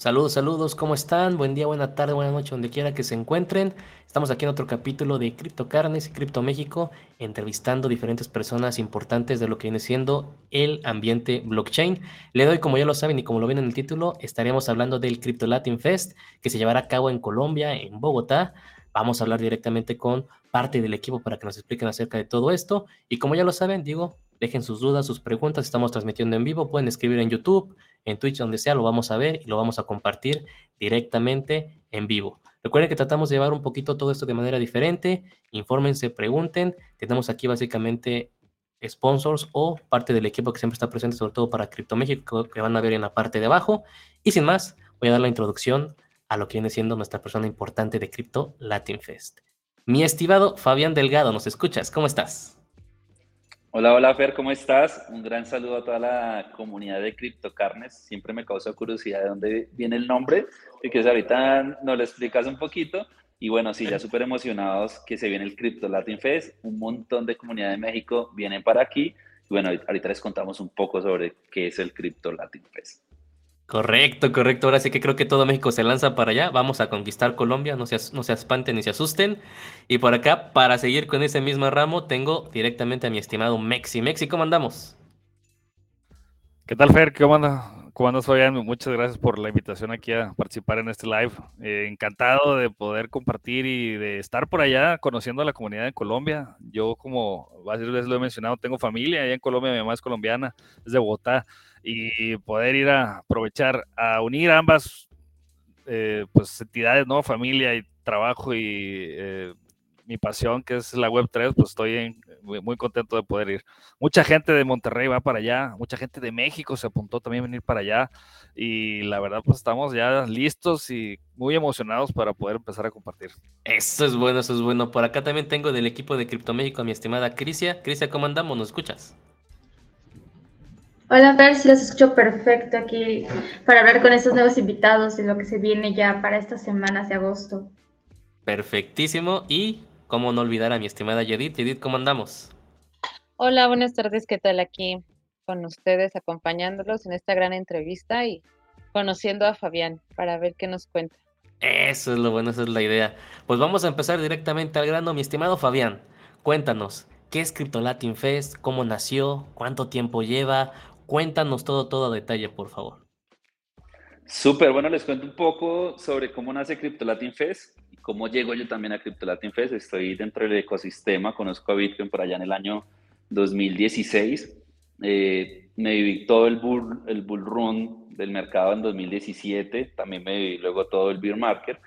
Saludos, saludos, ¿cómo están? Buen día, buena tarde, buena noche, donde quiera que se encuentren. Estamos aquí en otro capítulo de Cripto Carnes y Cripto México, entrevistando diferentes personas importantes de lo que viene siendo el ambiente blockchain. Le doy, como ya lo saben y como lo ven en el título, estaríamos hablando del Crypto Latin Fest, que se llevará a cabo en Colombia, en Bogotá. Vamos a hablar directamente con parte del equipo para que nos expliquen acerca de todo esto. Y como ya lo saben, digo, dejen sus dudas, sus preguntas. Estamos transmitiendo en vivo. Pueden escribir en YouTube, en Twitch, donde sea, lo vamos a ver y lo vamos a compartir directamente en vivo. Recuerden que tratamos de llevar un poquito todo esto de manera diferente. Infórmense, pregunten. Tenemos aquí básicamente sponsors o parte del equipo que siempre está presente, sobre todo para Crypto México, que van a ver en la parte de abajo. Y sin más, voy a dar la introducción a lo que viene siendo nuestra persona importante de Crypto Latin Fest. Mi estimado Fabián Delgado, ¿nos escuchas? ¿Cómo estás? Hola, hola Fer, ¿cómo estás? Un gran saludo a toda la comunidad de Criptocarnes. Siempre me causa curiosidad de dónde viene el nombre y que ahorita nos lo explicas un poquito. Y bueno, sí, ya súper emocionados que se viene el Crypto Latin Fest. Un montón de comunidad de México vienen para aquí. Y bueno, ahorita les contamos un poco sobre qué es el Crypto Latin Fest. Correcto, correcto. Ahora sí que creo que todo México se lanza para allá. Vamos a conquistar Colombia, no se, no se espanten ni se asusten. Y por acá, para seguir con ese mismo ramo, tengo directamente a mi estimado Mexi. Mexi, ¿cómo andamos? ¿Qué tal, Fer? ¿Cómo anda? ¿Cómo andas, Fabián? Muchas gracias por la invitación aquí a participar en este live. Eh, encantado de poder compartir y de estar por allá conociendo a la comunidad de Colombia. Yo, como varias veces lo he mencionado, tengo familia allá en Colombia, mi mamá es colombiana, es de Bogotá y poder ir a aprovechar a unir ambas eh, pues entidades, ¿no? Familia y trabajo y eh, mi pasión que es la Web3, pues estoy muy, contento de poder ir. Mucha gente de Monterrey va para allá, mucha gente de México se apuntó también a venir para allá y la verdad pues estamos ya listos y muy emocionados para poder empezar a compartir. Eso es bueno, eso es bueno. Por acá también tengo del equipo de Cripto México a mi estimada Crisia. Crisia, ¿cómo andamos? ¿Nos escuchas? Hola, Fer, si los escucho perfecto aquí para hablar con estos nuevos invitados y lo que se viene ya para estas semanas de agosto. Perfectísimo. Y cómo no olvidar a mi estimada Yedith. Yedith, ¿cómo andamos? Hola, buenas tardes. ¿Qué tal aquí con ustedes, acompañándolos en esta gran entrevista y conociendo a Fabián para ver qué nos cuenta? Eso es lo bueno, esa es la idea. Pues vamos a empezar directamente al grano, mi estimado Fabián. Cuéntanos, ¿qué es Crypto Latin Fest? ¿Cómo nació? ¿Cuánto tiempo lleva? Cuéntanos todo, todo a detalle, por favor. Súper, bueno, les cuento un poco sobre cómo nace Crypto Latin Fest y cómo llego yo también a Crypto Latin Fest. Estoy dentro del ecosistema, conozco a Bitcoin por allá en el año 2016. Eh, me viví todo el bull, el bull run del mercado en 2017, también me viví luego todo el bear market,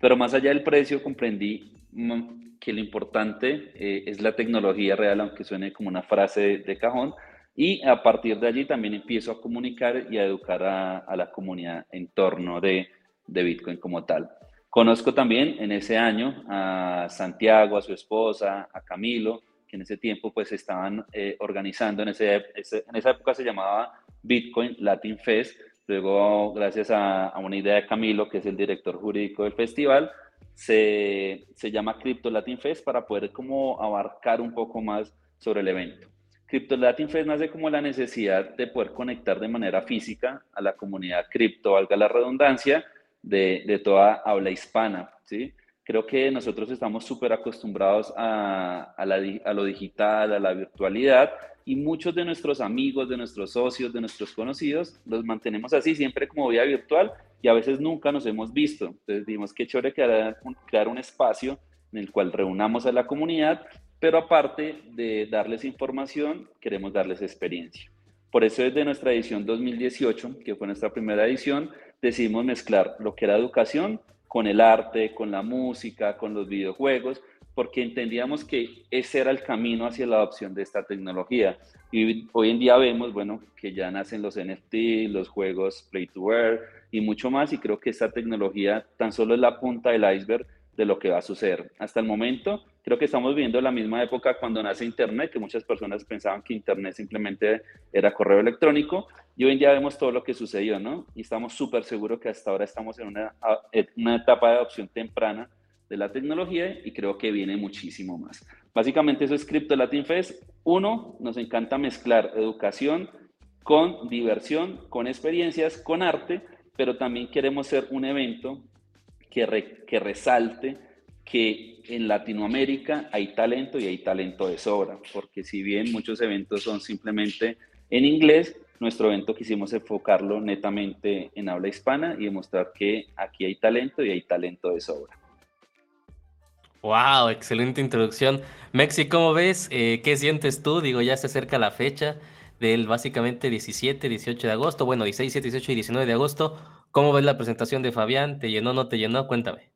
pero más allá del precio comprendí mm, que lo importante eh, es la tecnología real, aunque suene como una frase de cajón, y a partir de allí también empiezo a comunicar y a educar a, la comunidad en torno de, Bitcoin como tal. Conozco también en ese año a Santiago, a su esposa, a Camilo, que en ese tiempo pues estaban eh, organizando, en, ese, en esa época se llamaba Bitcoin Latin Fest, luego gracias a, a, una idea de Camilo, que es el director jurídico del festival, se, se llama Crypto Latin Fest para poder como abarcar un poco más sobre el evento. Crypto Latin Fest nace como la necesidad de poder conectar de manera física a la comunidad cripto, valga la redundancia, de, de toda habla hispana. ¿sí? Creo que nosotros estamos súper acostumbrados a, a, lo digital, a la virtualidad, y muchos de nuestros amigos, de nuestros socios, de nuestros conocidos, los mantenemos así siempre como vía virtual y a veces nunca nos hemos visto. Entonces dijimos que chévere crear, crear un espacio en el cual reunamos a la comunidad pero aparte de darles información, queremos darles experiencia. Por eso desde nuestra edición 2018, que fue nuestra primera edición, decidimos mezclar lo que era educación con el arte, con la música, con los videojuegos, porque entendíamos que ese era el camino hacia la adopción de esta tecnología. Y hoy en día vemos, bueno, que ya nacen los NFT, los juegos Play to Earn y mucho más, y creo que esta tecnología tan solo es la punta del iceberg de lo que va a suceder. Hasta el momento, creo que estamos viviendo la misma época cuando nace Internet, que muchas personas pensaban que Internet simplemente era correo electrónico, y hoy en día vemos todo lo que sucedió, ¿no? Y estamos súper seguros que hasta ahora estamos en una, una etapa de adopción temprana de la tecnología y creo que viene muchísimo más. Básicamente eso es Crypto Latin Fest. Uno, nos encanta mezclar educación con diversión, con experiencias, con arte pero también queremos ser un evento que, resalte que en Latinoamérica hay talento y hay talento de sobra, porque si bien muchos eventos son simplemente en inglés, nuestro evento quisimos enfocarlo netamente en habla hispana y demostrar que aquí hay talento y hay talento de sobra. Wow, excelente introducción. Mexi, ¿cómo ves? Eh, ¿Qué sientes tú? Digo, ya se acerca la fecha del básicamente 17, 18 de agosto, bueno, 16, 17, 18 y 19 de agosto. ¿Cómo ves la presentación de Fabián? ¿Te llenó, no te llenó? Cuéntame.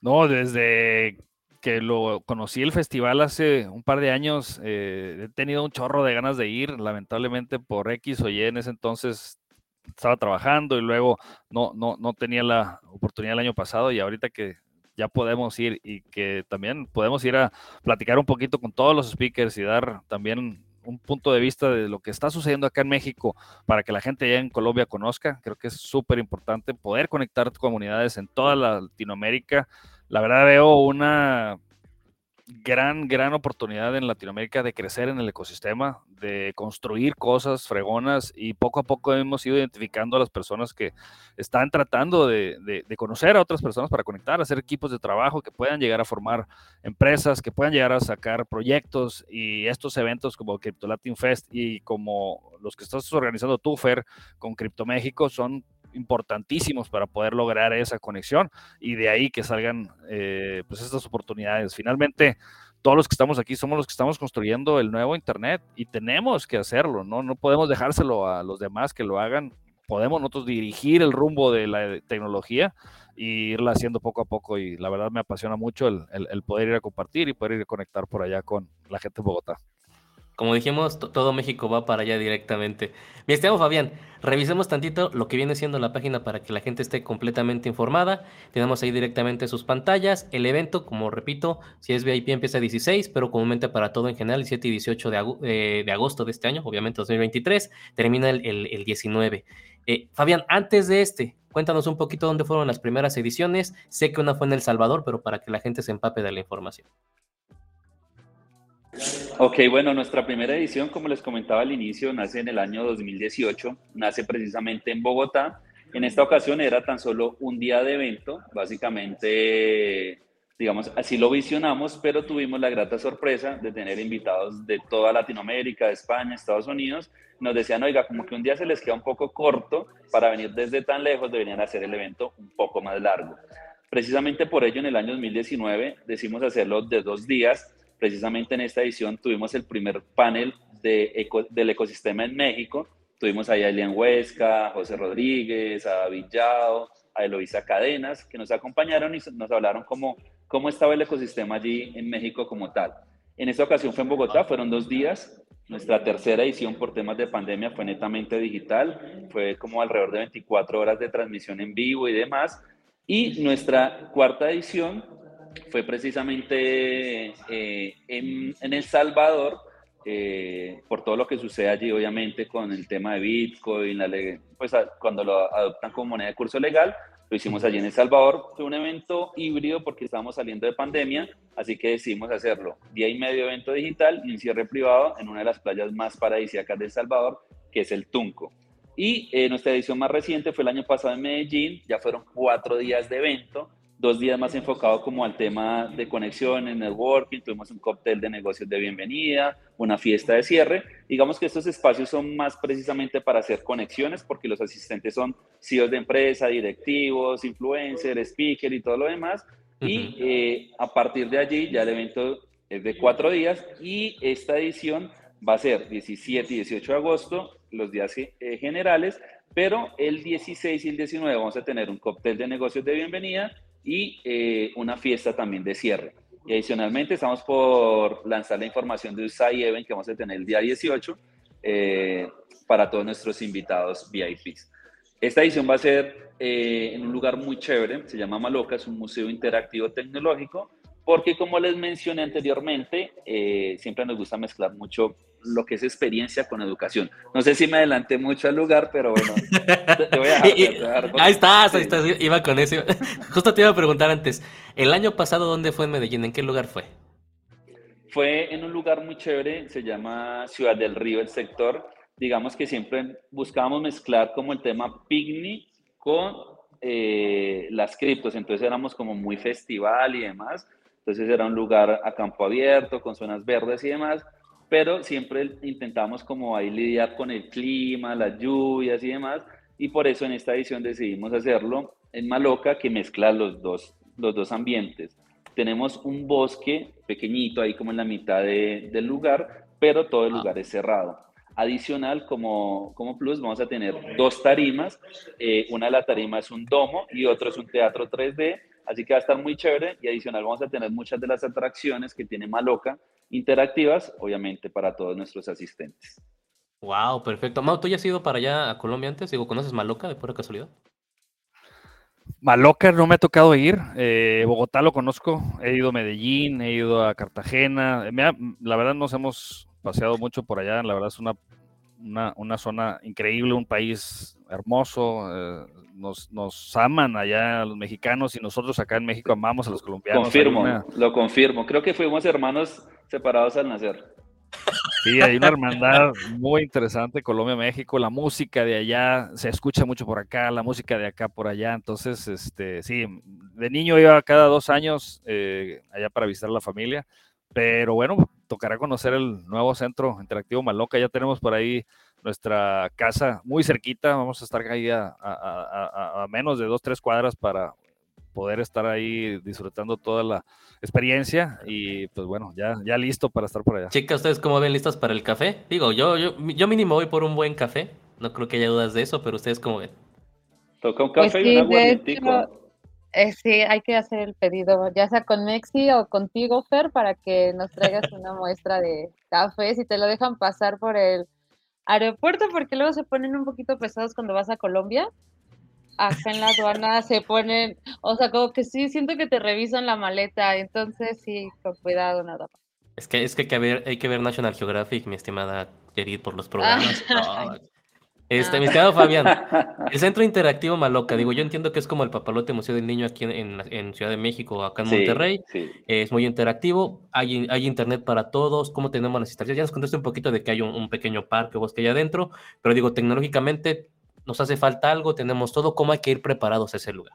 No, desde que lo conocí el festival hace un par de años, eh, he tenido un chorro de ganas de ir, lamentablemente por X o Y en ese entonces estaba trabajando y luego no, no, no tenía la oportunidad el año pasado y ahorita que ya podemos ir y que también podemos ir a platicar un poquito con todos los speakers y dar también un punto de vista de lo que está sucediendo acá en México para que la gente allá en Colombia conozca. Creo que es súper importante poder conectar comunidades en toda Latinoamérica. La verdad veo una gran, gran oportunidad en Latinoamérica de crecer en el ecosistema, de construir cosas fregonas y poco a poco hemos ido identificando a las personas que están tratando de, conocer a otras personas para conectar, hacer equipos de trabajo que puedan llegar a formar empresas, que puedan llegar a sacar proyectos y estos eventos como Crypto Latin Fest y como los que estás organizando tú, Fer, con Crypto México son importantísimos para poder lograr esa conexión y de ahí que salgan eh, pues estas oportunidades. Finalmente, todos los que estamos aquí somos los que estamos construyendo el nuevo Internet y tenemos que hacerlo, ¿no? No podemos dejárselo a los demás que lo hagan. Podemos nosotros dirigir el rumbo de la tecnología y irla haciendo poco a poco y la verdad me apasiona mucho el, el poder ir a compartir y poder ir a conectar por allá con la gente de Bogotá. Como dijimos, todo México va para allá directamente. Mi estimado Fabián, revisemos tantito lo que viene siendo la página para que la gente esté completamente informada. Tenemos ahí directamente sus pantallas. El evento, como repito, si es VIP empieza 16, pero comúnmente para todo en general, 17 y 18 eh, de, agosto de este año, obviamente 2023, termina el, 19. Eh, Fabián, antes de este, cuéntanos un poquito dónde fueron las primeras ediciones. Sé que una fue en El Salvador, pero para que la gente se empape de la información. Ok, bueno, nuestra primera edición, como les comentaba al inicio, nace en el año 2018, nace precisamente en Bogotá. En esta ocasión era tan solo un día de evento, básicamente, digamos, así lo visionamos, pero tuvimos la grata sorpresa de tener invitados de toda Latinoamérica, de España, Estados Unidos. Nos decían, oiga, como que un día se les queda un poco corto para venir desde tan lejos, deberían hacer el evento un poco más largo. Precisamente por ello, en el año 2019 decidimos hacerlo de dos días Precisamente en esta edición tuvimos el primer panel de del ecosistema en México. Tuvimos ahí a Elian Huesca, a José Rodríguez, a Yao, a Eloisa Cadenas, que nos acompañaron y nos hablaron cómo, cómo estaba el ecosistema allí en México como tal. En esta ocasión fue en Bogotá, fueron dos días. Nuestra tercera edición por temas de pandemia fue netamente digital, fue como alrededor de 24 horas de transmisión en vivo y demás. Y nuestra cuarta edición fue precisamente eh, en, El Salvador, eh, por todo lo que sucede allí, obviamente, con el tema de Bitcoin, pues cuando lo adoptan como moneda de curso legal, lo hicimos allí en El Salvador. Fue un evento híbrido porque estábamos saliendo de pandemia, así que decidimos hacerlo día y medio evento digital y un cierre privado en una de las playas más paradisíacas de El Salvador, que es el Tunco. Y eh, nuestra edición más reciente fue el año pasado en Medellín, ya fueron cuatro días de evento dos días más enfocado como al tema de conexión, en networking, tuvimos un cóctel de negocios de bienvenida, una fiesta de cierre. Digamos que estos espacios son más precisamente para hacer conexiones porque los asistentes son CEOs de empresa, directivos, influencers, speakers y todo lo demás. Y eh, a partir de allí ya el evento es de cuatro días y esta edición va a ser 17 y 18 de agosto, los días eh, generales, pero el 16 y el 19 vamos a tener un cóctel de negocios de bienvenida y eh, una fiesta también de cierre. Y adicionalmente estamos por lanzar la información de USAI Event que vamos a tener el día 18 eh, para todos nuestros invitados VIPs. Esta edición va a ser eh, en un lugar muy chévere, se llama Maloca, es un museo interactivo tecnológico, porque como les mencioné anteriormente, siempre nos gusta mezclar mucho lo que es experiencia con educación. No sé si me adelanté mucho al lugar, pero bueno, te, voy a dejar. ahí estás, ahí estás, iba con eso. Justo te iba a preguntar antes, el año pasado, ¿dónde fue en Medellín? ¿En qué lugar fue? Fue en un lugar muy chévere, se llama Ciudad del Río, el sector. digamos que siempre buscábamos mezclar como el tema picnic con eh, las criptos, entonces éramos como muy festival y demás, entonces era un lugar a campo abierto, con zonas verdes y demás, pero siempre intentábamos como ahí lidiar con el clima, las lluvias y demás, y por eso en esta edición decidimos hacerlo en Maloca, que mezcla los dos, los dos ambientes. Tenemos un bosque pequeñito ahí como en la mitad del lugar, pero todo el ah. lugar es cerrado. Adicional, como, como plus, vamos a tener dos tarimas. Eh, una de las tarimas es un domo y otro es un teatro 3D. Así que va a estar muy chévere. Y adicional, vamos a tener muchas de las atracciones que tiene Maloca interactivas, obviamente para todos nuestros asistentes. Wow, perfecto. Mau, ¿tú ya has ido para allá a Colombia antes? Digo, ¿conoces Maloca de pura casualidad? Maloca no me ha tocado ir. Eh, Bogotá lo conozco. He ido a Medellín, he ido a Cartagena. la verdad nos hemos paseado mucho por allá. La verdad es una, una, zona increíble, un país hermoso. Eh, nos, nos, aman allá los mexicanos y nosotros acá en México amamos a los colombianos. Confirmo, lo confirmo. Creo que fuimos hermanos separados al nacer. Sí, hay una hermandad muy interesante, Colombia-México, la música de allá se escucha mucho por acá, la música de acá por allá, entonces, este, sí, de niño iba cada dos años eh, allá para visitar a la familia, pero bueno, tocará conocer el nuevo centro interactivo Maloca, ya tenemos por ahí nuestra casa muy cerquita, vamos a estar ahí a, a menos de dos, tres cuadras para poder estar ahí disfrutando toda la experiencia y pues bueno, ya, ya listo para estar por allá. Chicas, ¿ustedes cómo ven listas para el café? Digo, yo, yo, yo mínimo voy por un buen café, no creo que haya dudas de eso, pero ¿ustedes cómo ven? Toca un café y un eh, sí, hay que hacer el pedido, ya sea con Mexi o contigo, Fer, para que nos traigas una muestra de café, si te lo dejan pasar por el aeropuerto, porque luego se ponen un poquito pesados cuando vas a Colombia acá en la aduana se ponen, o sea, como que sí, siento que te revisan la maleta, entonces sí, con cuidado nada más. Es que, es que hay que ver, hay que ver National Geographic, mi estimada Kerid, por los programas. Este, mi estimado Fabián, el Centro Interactivo Maloca, digo, yo entiendo que es como el papalote Museo del Niño aquí en, en, Ciudad de México, acá en Monterrey. Es muy interactivo, hay, hay internet para todos, cómo tenemos las instalaciones. Ya nos contaste un poquito de que hay un, un pequeño parque o bosque allá adentro, pero digo, tecnológicamente nos hace falta algo, tenemos todo, ¿cómo hay que ir preparados a ese lugar?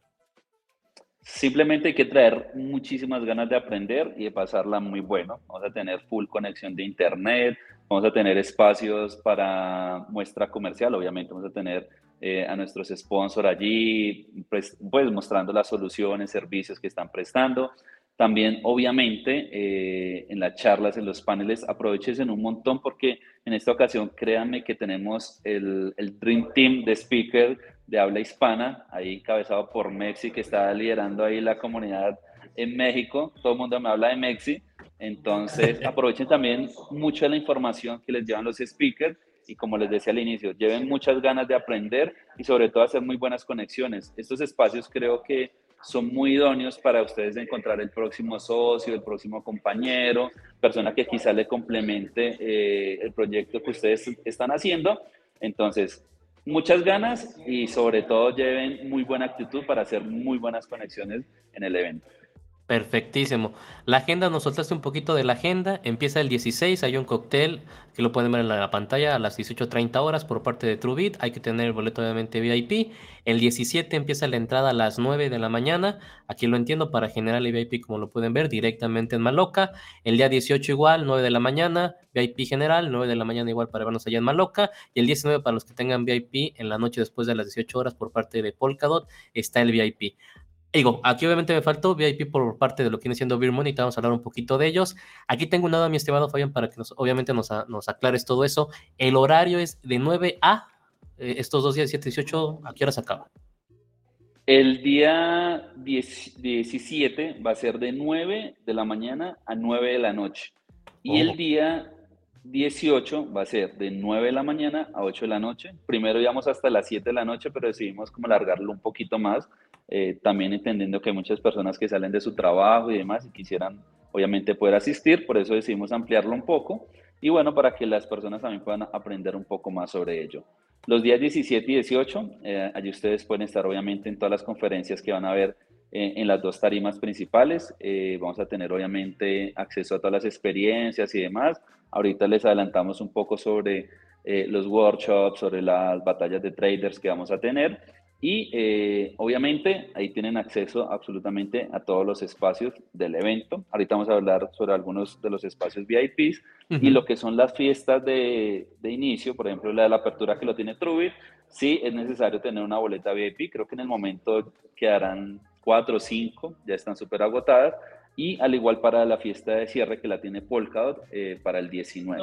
Simplemente hay que traer muchísimas ganas de aprender y de pasarla muy bueno. Vamos a tener full conexión de internet, vamos a tener espacios para muestra comercial, obviamente vamos a tener eh, a nuestros sponsors allí, pues, pues, mostrando las soluciones, servicios que están prestando. También, obviamente, eh, en las charlas, en los paneles, aprovechen un montón porque en esta ocasión, créanme que tenemos el, el Dream Team de speaker de habla hispana, ahí encabezado por Mexi, que está liderando ahí la comunidad en México. Todo el mundo me habla de Mexi. Entonces, aprovechen también mucho de la información que les llevan los speakers y como les decía al inicio, lleven muchas ganas de aprender y sobre todo hacer muy buenas conexiones. Estos espacios creo que son muy idóneos para ustedes de encontrar el próximo socio, el próximo compañero, persona que quizá le complemente eh, el proyecto que ustedes están haciendo. Entonces, muchas ganas y sobre todo lleven muy buena actitud para hacer muy buenas conexiones en el evento. Perfectísimo. La agenda, nos soltaste un poquito de la agenda. Empieza el 16, hay un cóctel que lo pueden ver en la pantalla a las 18.30 horas por parte de TrueBit. Hay que tener el boleto obviamente VIP. El 17 empieza la entrada a las 9 de la mañana. Aquí lo entiendo para generar el VIP como lo pueden ver directamente en Maloca. El día 18 igual, 9 de la mañana, VIP general, 9 de la mañana igual para vernos allá en Maloca. Y el 19 para los que tengan VIP en la noche después de las 18 horas por parte de Polkadot está el VIP. Digo, aquí obviamente me faltó VIP por parte de lo que viene siendo Beer Money, vamos a hablar un poquito de ellos. Aquí tengo un lado, mi estimado Fabián, para que nos, obviamente nos, nos aclares todo eso. El horario es de 9 a eh, estos dos días, 7 y 18, ¿a qué hora se acaba? El día 17 va a ser de 9 de la mañana a 9 de la noche. Y el día 18 va a ser de 9 de la mañana a 8 de la noche. Primero íbamos hasta las 7 de la noche, pero decidimos como alargarlo un poquito más eh, también entendiendo que muchas personas que salen de su trabajo y demás y quisieran obviamente poder asistir, por eso decidimos ampliarlo un poco y bueno, para que las personas también puedan aprender un poco más sobre ello. Los días 17 y 18, eh, allí ustedes pueden estar obviamente en todas las conferencias que van a ver eh, en las dos tarimas principales. vamos a tener obviamente acceso a todas las experiencias y demás. Ahorita les adelantamos un poco sobre eh, los workshops, sobre las batallas de traders que vamos a tener. Y eh, obviamente ahí tienen acceso absolutamente a todos los espacios del evento. Ahorita vamos a hablar sobre algunos de los espacios VIPs y lo que son las fiestas de, de, inicio, por ejemplo la de la apertura que lo tiene Truby. Sí, es necesario tener una boleta VIP. Creo que en el momento quedarán cuatro o cinco, ya están súper agotadas. Y al igual para la fiesta de cierre que la tiene Polkadot eh, para el 19.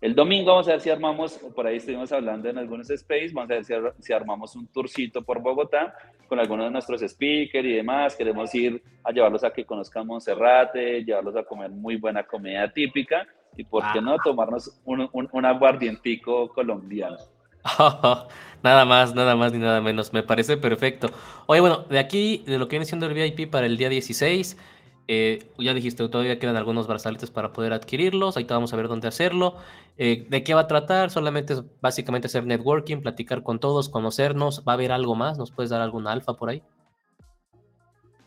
El domingo vamos a ver si armamos, por ahí estuvimos hablando en algunos space, vamos a ver si, armamos un tourcito por Bogotá con algunos de nuestros speakers y demás. Queremos ir a llevarlos a que conozcan Monserrate, llevarlos a comer muy buena comida típica y, ¿por qué no, ah. tomarnos un, un, aguardientico colombiano? nada más, nada más ni nada menos. Me parece perfecto. Oye, bueno, de aquí, de lo que viene siendo el VIP para el día 16, eh, ya dijiste, todavía quedan algunos brazaletes para poder adquirirlos. Ahí vamos a ver dónde hacerlo. Eh, ¿De qué va a tratar? Solamente es básicamente hacer networking, platicar con todos, conocernos. ¿Va a haber algo más? ¿Nos puedes dar alguna alfa por ahí?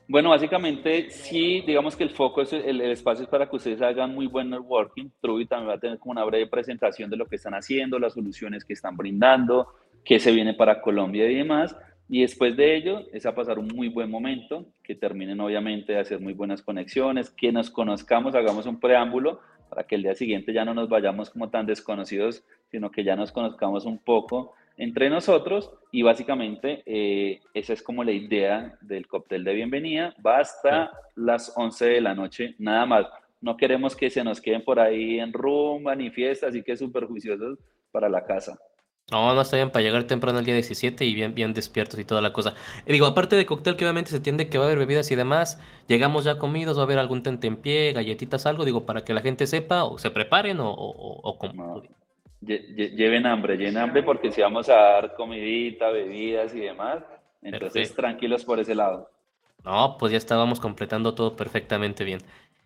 Bueno, básicamente sí, digamos que el foco es el, espacio es para que ustedes hagan muy buen networking. Truby también va a tener como una breve presentación de lo que están haciendo, las soluciones que están brindando, qué se viene para Colombia y demás. Y después de ello es a pasar un muy buen momento, que terminen obviamente de hacer muy buenas conexiones, que nos conozcamos, hagamos un preámbulo para que el día siguiente ya no nos vayamos como tan desconocidos, sino que ya nos conozcamos un poco entre nosotros y básicamente eh, esa es como la idea del cóctel de bienvenida. Va hasta las 11 de la noche, nada más. No queremos que se nos queden por ahí en rumba ni fiesta, así que súper juiciosos para la casa. No, no está bien para llegar temprano el día 17 y bien, bien despiertos y toda la cosa. Y digo, aparte de cóctel, que obviamente se entiende que va a haber bebidas y demás, llegamos ya comidos, va a haber algún tente en pie, galletitas, algo, digo, para que la gente sepa o se preparen o, o, como. lleven hambre, lleven hambre porque si vamos a dar comidita, bebidas y demás, entonces tranquilos por ese lado. No, pues ya estábamos completando todo perfectamente bien.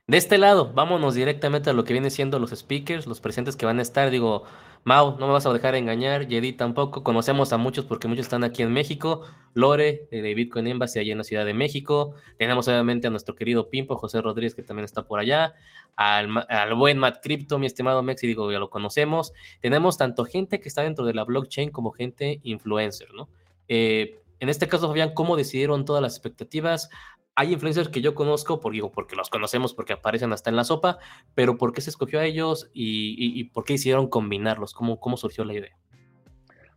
De este lado, vámonos directamente a lo que viene siendo los speakers, los presentes que van a estar. Digo, Mau, no me vas a dejar engañar, Jedi tampoco. Conocemos a muchos porque muchos están aquí en México. Lore, de Bitcoin Embassy, allá en la Ciudad de México. Tenemos obviamente a nuestro querido Pimpo, José Rodríguez, que también está por allá. Al, buen Matt Crypto, mi estimado Mexi, digo, ya lo conocemos. Tenemos tanto gente que está dentro de la blockchain como gente influencer, ¿no? Eh, en este caso, Fabián, ¿cómo decidieron todas las expectativas? Hay influencers que yo conozco, por, digo, porque los conocemos, porque aparecen hasta en la sopa, pero ¿por qué se escogió a ellos y, por qué hicieron combinarlos? ¿Cómo, ¿Cómo surgió la idea?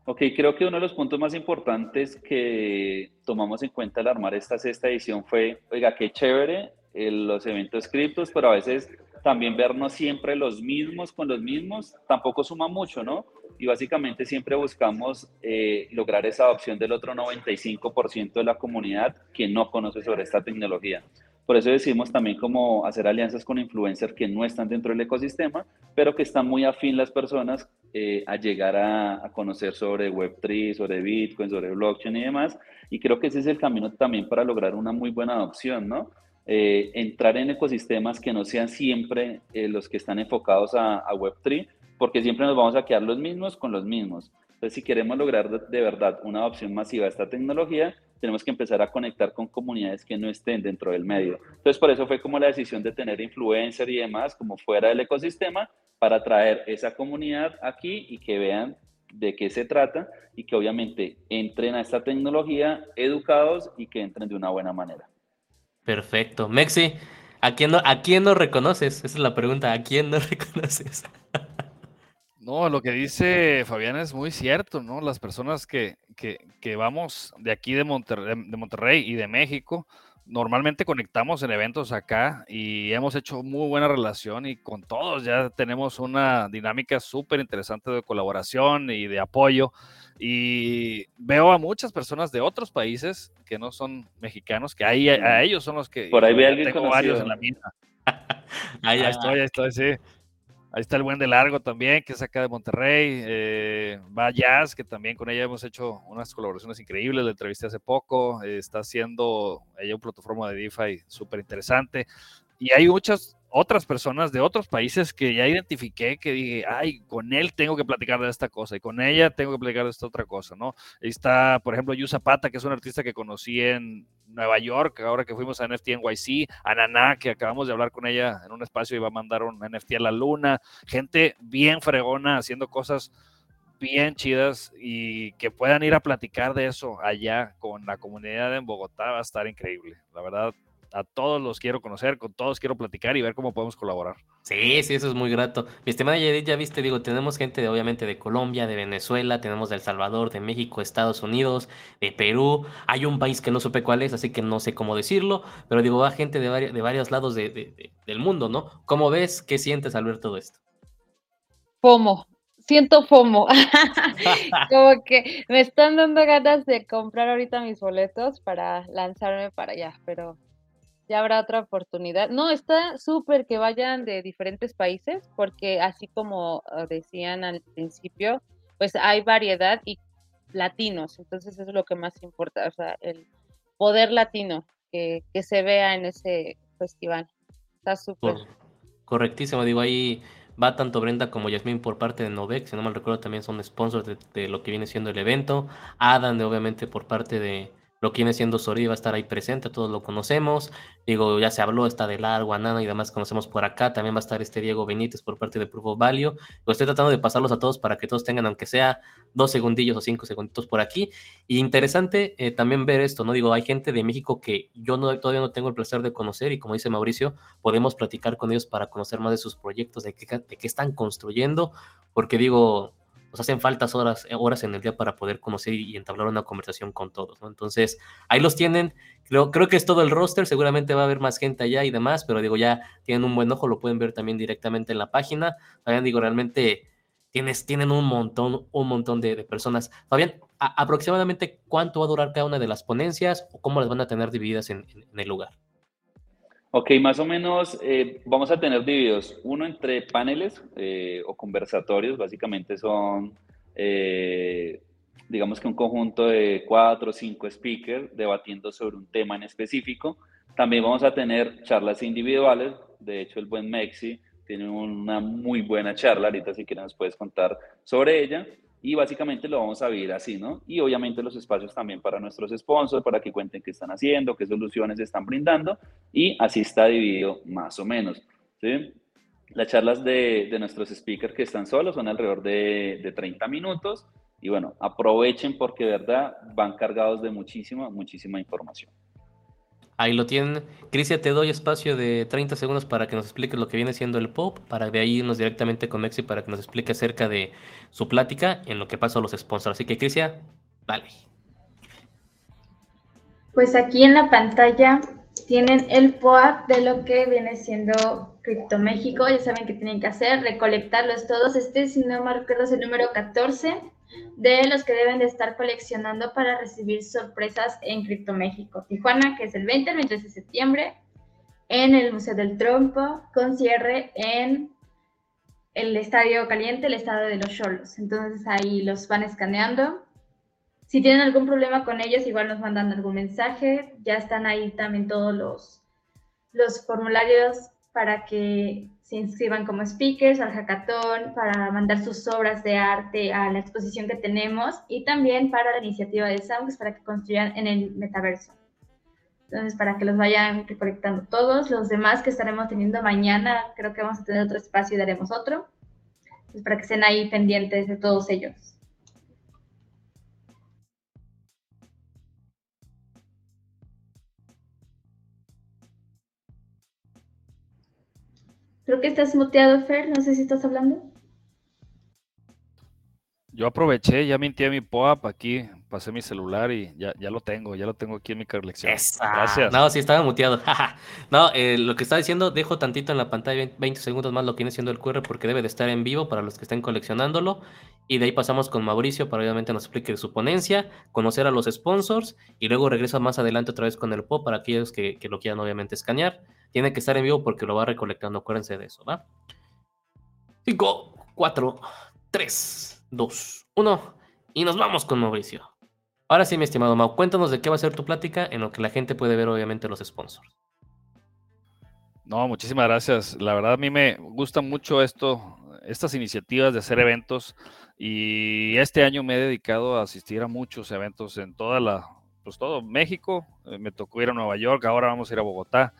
Ok, creo que uno de los puntos más importantes que tomamos en cuenta al armar esta sexta edición fue, oiga, qué chévere eh, los eventos criptos, pero a veces también vernos siempre los mismos con los mismos tampoco suma mucho, ¿no? y básicamente siempre buscamos eh, lograr esa adopción del otro 95% de la comunidad que no conoce sobre esta tecnología. Por eso decidimos también como hacer alianzas con influencers que no están dentro del ecosistema, pero que están muy afín las personas eh, a llegar a, conocer sobre Web3, sobre Bitcoin, sobre blockchain y demás. Y creo que ese es el camino también para lograr una muy buena adopción, ¿no? Eh, entrar en ecosistemas que no sean siempre los que están enfocados a, a Web3, porque siempre nos vamos a quedar los mismos con los mismos. Entonces, si queremos lograr de verdad una adopción masiva de esta tecnología, tenemos que empezar a conectar con comunidades que no estén dentro del medio. Entonces, por eso fue como la decisión de tener influencer y demás como fuera del ecosistema para traer esa comunidad aquí y que vean de qué se trata y que obviamente entren a esta tecnología educados y que entren de una buena manera. Perfecto. Mexi, ¿a quién no, a quién no reconoces? Esa es la pregunta, ¿a quién no reconoces? No, lo que dice Fabián es muy cierto, ¿no? Las personas que, que, vamos de aquí de Monterrey, de Monterrey y de México, normalmente conectamos en eventos acá y hemos hecho muy buena relación y con todos ya tenemos una dinámica súper interesante de colaboración y de apoyo. Y veo a muchas personas de otros países que no son mexicanos, que ahí a ellos son los que... Por ahí ve alguien tengo varios en la misma. ahí estoy, ahí estoy, sí. Ahí está el buen de largo también, que es acá de Monterrey. Eh, va Jazz, que también con ella hemos hecho unas colaboraciones increíbles. La entrevisté hace poco. está haciendo ella un plataforma de DeFi súper interesante. Y hay muchas otras personas de otros países que ya identifiqué que dije, ay, con él tengo que platicar de esta cosa y con ella tengo que platicar de esta otra cosa, ¿no? Ahí está, por ejemplo, Yu Zapata, que es un artista que conocí en Nueva York, ahora que fuimos a NFT NYC, Ananá, que acabamos de hablar con ella en un espacio y va a mandar un NFT a la luna, gente bien fregona haciendo cosas bien chidas y que puedan ir a platicar de eso allá con la comunidad en Bogotá va a estar increíble. La verdad, a todos los quiero conocer, con todos quiero platicar y ver cómo podemos colaborar. Sí, sí, eso es muy grato. Mi estimada Yedid, ya viste, digo, tenemos gente de, obviamente de Colombia, de Venezuela, tenemos de El Salvador, de México, Estados Unidos, de Perú. Hay un país que no supe cuál es, así que no sé cómo decirlo, pero digo, va gente de, varios, de varios lados de, del mundo, ¿no? ¿Cómo ves? ¿Qué sientes al ver todo esto? FOMO, siento FOMO. Como que me están dando ganas de comprar ahorita mis boletos para lanzarme para allá, pero ya habrá otra oportunidad. No, está súper que vayan de diferentes países, porque así como ah, decían al principio, pues hay variedad y latinos, entonces es lo que más importa, o sea, el poder latino que, se vea en ese festival. Está súper. Correctísimo, digo, ahí va tanto Brenda como Yasmin por parte de Novex, si no mal recuerdo también son sponsors de, de, lo que viene siendo el evento, Adam obviamente por parte de, lo que viene siendo Sori va a estar ahí presente, todos lo conocemos. Digo, ya se habló, está de Largo, Anana y demás conocemos por acá. También va a estar este Diego Benítez por parte de Proof of Value. Lo estoy tratando de pasarlos a todos para que todos tengan, aunque sea dos segundillos o cinco segunditos por aquí. Y interesante eh, también ver esto, ¿no? Digo, hay gente de México que yo no, todavía no tengo el placer de conocer y como dice Mauricio, podemos platicar con ellos para conocer más de sus proyectos, de qué, de qué están construyendo, porque digo, nos hacen faltas horas, eh, horas en el día para poder conocer y entablar una conversación con todos, ¿no? Entonces, ahí los tienen. Creo, creo que es todo el roster, seguramente va a haber más gente allá y demás, pero digo, ya tienen un buen ojo, lo pueden ver también directamente en la página. Fabián, digo, realmente tienes, tienen un montón, un montón de, personas. Fabián, aproximadamente cuánto va a durar cada una de las ponencias o cómo las van a tener divididas en el lugar. Ok, más o menos eh, vamos a tener divididos uno entre paneles eh, o conversatorios, básicamente son, eh, digamos que un conjunto de cuatro o cinco speakers debatiendo sobre un tema en específico. También vamos a tener charlas individuales, de hecho el buen Mexi tiene una muy buena charla, ahorita si quieres nos puedes contar sobre ella y básicamente lo vamos a vivir así, ¿no? Y obviamente los espacios también para nuestros sponsors, para que cuenten qué están haciendo, qué soluciones están brindando y así está dividido más o menos, ¿sí? Las charlas de, de nuestros speakers que están solos son alrededor de, de 30 minutos y bueno, aprovechen porque verdad van cargados de muchísima, muchísima información. Ahí lo tienen. Crisia, te doy espacio de 30 segundos para que nos expliques lo que viene siendo el pop, para de ahí irnos directamente con Mexi para que nos explique acerca de su plática en lo que pasa a los sponsors. Así que, Crisia, dale. Pues aquí en la pantalla tienen el POAP de lo que viene siendo Cripto México. Ya saben qué tienen que hacer, recolectarlos todos. Este, si no me recuerdo, es el número 14 de los que deben de estar coleccionando para recibir sorpresas en Cripto México. Tijuana, que es el 20 el 23 de septiembre, en el Museo del Trompo, con cierre en el Estadio Caliente, el Estadio de los Cholos. Entonces ahí los van escaneando. Si tienen algún problema con ellos, igual nos mandan algún mensaje. Ya están ahí también todos los, los formularios para que se inscriban como speakers al hackathon, para mandar sus obras de arte a la exposición que tenemos y también para la iniciativa de Sounds para que construyan en el metaverso. Entonces, para que los vayan recolectando todos, los demás que estaremos teniendo mañana, creo que vamos a tener otro espacio y daremos otro. Entonces, para que estén ahí pendientes de todos ellos. Creo que estás muteado, Fer. No sé si estás hablando. Yo aproveché, ya mintié mi POAP aquí, pasé mi celular y ya, ya lo tengo, ya lo tengo aquí en mi colección. Gracias. No, sí, estaba muteado. no, eh, lo que está diciendo, dejo tantito en la pantalla 20 segundos más lo que viene siendo el QR porque debe de estar en vivo para los que estén coleccionándolo. Y de ahí pasamos con Mauricio para obviamente nos explique su ponencia, conocer a los sponsors y luego regresa más adelante otra vez con el POP para aquellos que, que lo quieran obviamente escanear. Tiene que estar en vivo porque lo va recolectando, acuérdense de eso, ¿va? 5, 4, 3, 2, 1 y nos vamos con Mauricio. Ahora sí, mi estimado Mau, cuéntanos de qué va a ser tu plática en lo que la gente puede ver obviamente los sponsors. No, muchísimas gracias. La verdad a mí me gusta mucho esto, estas iniciativas de hacer eventos y este año me he dedicado a asistir a muchos eventos en toda la, pues todo México. Eh, me tocó ir a Nueva York, ahora vamos a ir a Bogotá.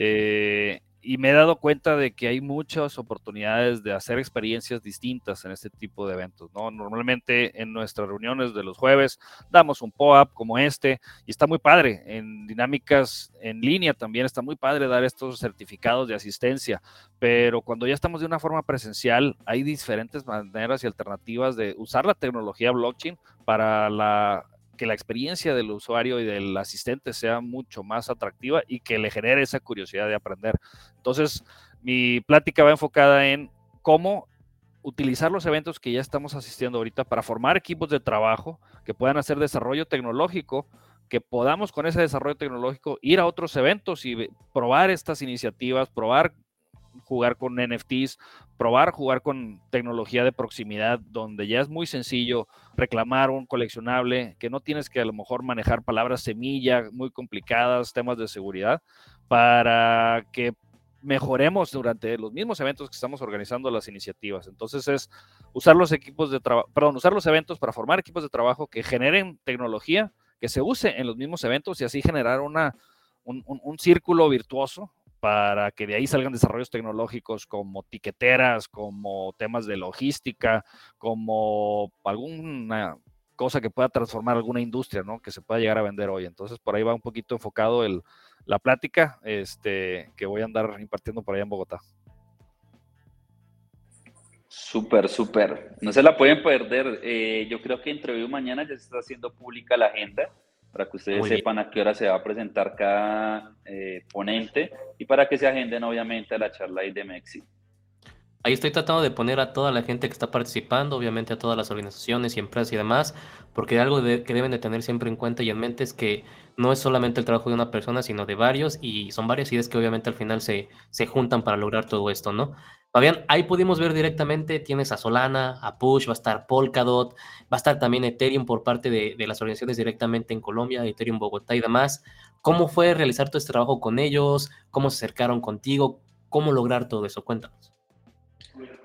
Eh, y me he dado cuenta de que hay muchas oportunidades de hacer experiencias distintas en este tipo de eventos, ¿no? Normalmente en nuestras reuniones de los jueves damos un POAP como este y está muy padre. En dinámicas en línea también está muy padre dar estos certificados de asistencia, pero cuando ya estamos de una forma presencial hay diferentes maneras y alternativas de usar la tecnología blockchain para la que la experiencia del usuario y del asistente sea mucho más atractiva y que le genere esa curiosidad de aprender. Entonces, mi plática va enfocada en cómo utilizar los eventos que ya estamos asistiendo ahorita para formar equipos de trabajo que puedan hacer desarrollo tecnológico, que podamos con ese desarrollo tecnológico ir a otros eventos y probar estas iniciativas, probar jugar con NFTs, probar jugar con tecnología de proximidad, donde ya es muy sencillo reclamar un coleccionable, que no tienes que a lo mejor manejar palabras semilla muy complicadas, temas de seguridad, para que mejoremos durante los mismos eventos que estamos organizando las iniciativas. Entonces es usar los equipos de trabajo, perdón, usar los eventos para formar equipos de trabajo que generen tecnología que se use en los mismos eventos y así generar una, un, un círculo virtuoso para que de ahí salgan desarrollos tecnológicos como tiqueteras, como temas de logística, como alguna cosa que pueda transformar alguna industria, ¿no? Que se pueda llegar a vender hoy. Entonces, por ahí va un poquito enfocado el, la plática este, que voy a andar impartiendo por allá en Bogotá. Súper, súper. No se la pueden perder. Eh, yo creo que entre mañana ya se está haciendo pública la agenda para que ustedes sepan a qué hora se va a presentar cada eh, ponente y para que se agenden obviamente a la charla de Mexi. Ahí estoy tratando de poner a toda la gente que está participando, obviamente a todas las organizaciones y empresas y demás, porque algo que deben de tener siempre en cuenta y en mente es que no es solamente el trabajo de una persona, sino de varios, y son varias ideas que obviamente al final se, se juntan para lograr todo esto, ¿no? Fabián, ahí pudimos ver directamente, tienes a Solana, a Push, va a estar Polkadot, va a estar también Ethereum por parte de, las organizaciones directamente en Colombia, Ethereum Bogotá y demás. ¿Cómo fue realizar todo este trabajo con ellos? ¿Cómo se acercaron contigo? ¿Cómo lograr todo eso? Cuéntanos.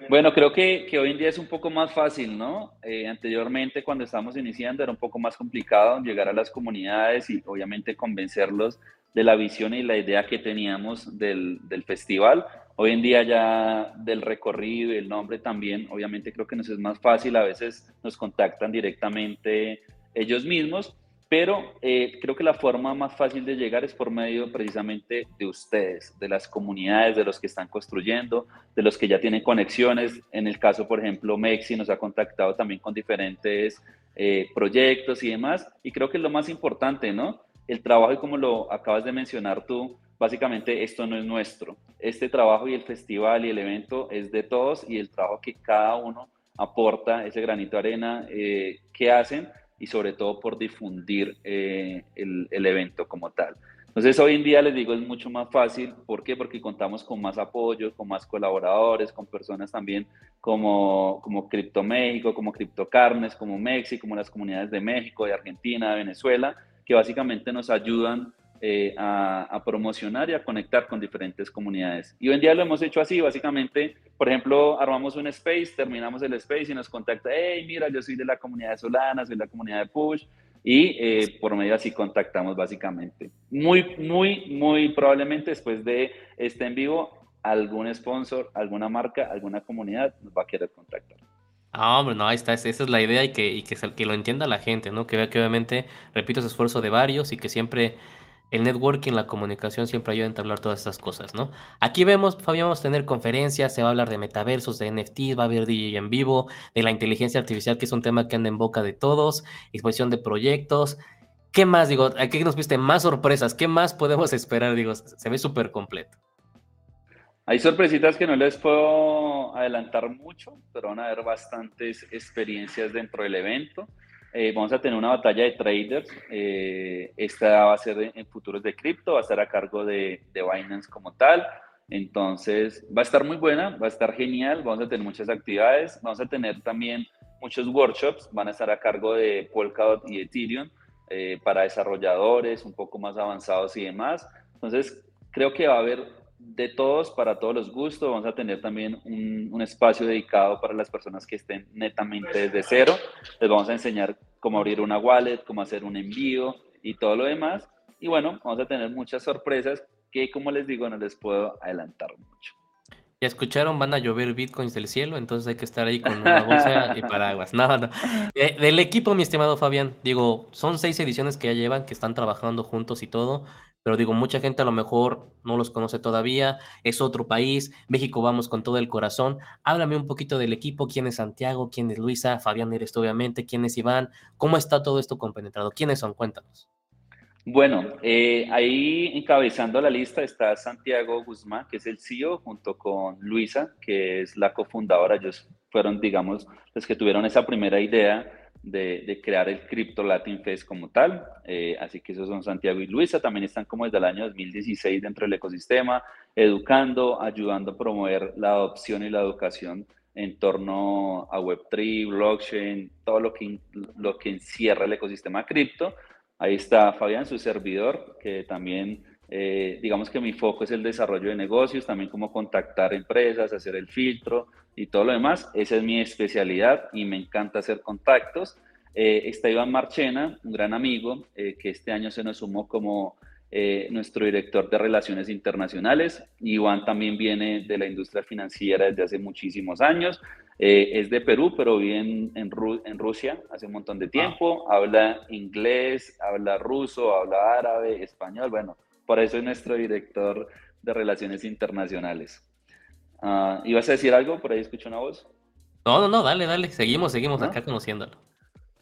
Bueno, creo que, hoy en día es un poco más fácil, ¿no? Eh, anteriormente, cuando estábamos iniciando, era un poco más complicado llegar a las comunidades y obviamente convencerlos de la visión y la idea que teníamos del, del festival Hoy en día ya del recorrido y el nombre también, obviamente creo que nos es más fácil, a veces nos contactan directamente ellos mismos, pero eh, creo que la forma más fácil de llegar es por medio precisamente de ustedes, de las comunidades, de los que están construyendo, de los que ya tienen conexiones. En el caso, por ejemplo, Mexi nos ha contactado también con diferentes eh, proyectos y demás, y creo que es lo más importante, ¿no? El trabajo, y como lo acabas de mencionar tú, básicamente esto no es nuestro. Este trabajo y el festival y el evento es de todos y el trabajo que cada uno aporta, ese granito de arena eh, que hacen y sobre todo por difundir eh, el, evento como tal. Entonces hoy en día les digo es mucho más fácil, ¿por qué? Porque contamos con más apoyo, con más colaboradores, con personas también como, como Cripto México, como Cripto Carnes, como México, como las comunidades de México, de Argentina, de Venezuela, que básicamente nos ayudan eh, a, promocionar y a conectar con diferentes comunidades. Y hoy en día lo hemos hecho así, básicamente, por ejemplo, armamos un space, terminamos el space y nos contacta, hey, mira, yo soy de la comunidad de Solana, soy de la comunidad de Push, y eh, por medio así contactamos básicamente. Muy, muy, muy probablemente después de este en vivo, algún sponsor, alguna marca, alguna comunidad nos va a querer contactar. Ah, hombre, no, ahí está, esa es la idea y que, y que, que lo entienda la gente, ¿no? Que vea que obviamente, repito, es esfuerzo de varios y que siempre el networking, la comunicación siempre ayuda a entablar todas estas cosas, ¿no? Aquí vemos, Fabián, vamos a tener conferencias, se va a hablar de metaversos, de NFT, va a haber DJ en vivo, de la inteligencia artificial, que es un tema que anda en boca de todos, exposición de proyectos. ¿Qué más, digo, aquí nos viste más sorpresas? ¿Qué más podemos esperar? Digo, se ve súper completo. Hay sorpresitas que no les puedo adelantar mucho, pero van a haber bastantes experiencias dentro del evento. Eh, vamos a tener una batalla de traders. Eh, esta va a ser en futuros de cripto, va a estar a cargo de, de, Binance como tal. Entonces, va a estar muy buena, va a estar genial. Vamos a tener muchas actividades. Vamos a tener también muchos workshops. Van a estar a cargo de Polkadot y Ethereum eh, para desarrolladores un poco más avanzados y demás. Entonces, creo que va a haber de todos, para todos los gustos. Vamos a tener también un, espacio dedicado para las personas que estén netamente desde cero. Les vamos a enseñar cómo abrir una wallet, cómo hacer un envío y todo lo demás. Y bueno, vamos a tener muchas sorpresas que como les digo no les puedo adelantar mucho. Ya escucharon, van a llover bitcoins del cielo, entonces hay que estar ahí con una bolsa y paraguas. No, no. Eh, del equipo, mi estimado Fabián, digo, son seis ediciones que ya llevan, que están trabajando juntos y todo, pero digo, mucha gente a lo mejor no los conoce todavía, es otro país, México vamos con todo el corazón. Háblame un poquito del equipo, quién es Santiago, quién es Luisa, Fabián eres obviamente, quién es Iván, cómo está todo esto compenetrado, quiénes son, cuéntanos. Bueno, eh, ahí encabezando la lista está Santiago Guzmán, que es el CEO, junto con Luisa, que es la cofundadora. Ellos fueron, digamos, los que tuvieron esa primera idea de, crear el Crypto Latin Fest como tal. Eh, así que esos son Santiago y Luisa. También están como desde el año 2016 dentro del ecosistema, educando, ayudando a promover la adopción y la educación en torno a Web3, blockchain, todo lo que, lo que encierra el ecosistema cripto. Ahí está Fabián, su servidor, que también, eh, digamos que mi foco es el desarrollo de negocios, también como contactar empresas, hacer el filtro y todo lo demás. Esa es mi especialidad y me encanta hacer contactos. Eh, está Iván Marchena, un gran amigo, eh, que este año se nos sumó como nuestro director de Relaciones Internacionales. Iván también viene de la industria financiera desde hace muchísimos años. Eh, es de Perú, pero vive en, en, Rusia hace un montón de tiempo. Habla inglés, habla ruso, habla árabe, español. Bueno, por eso es nuestro director de Relaciones Internacionales. Uh, ¿Ibas a decir algo? Por ahí escucho una voz. No, no, no, dale, dale. Seguimos, seguimos acá conociéndolo.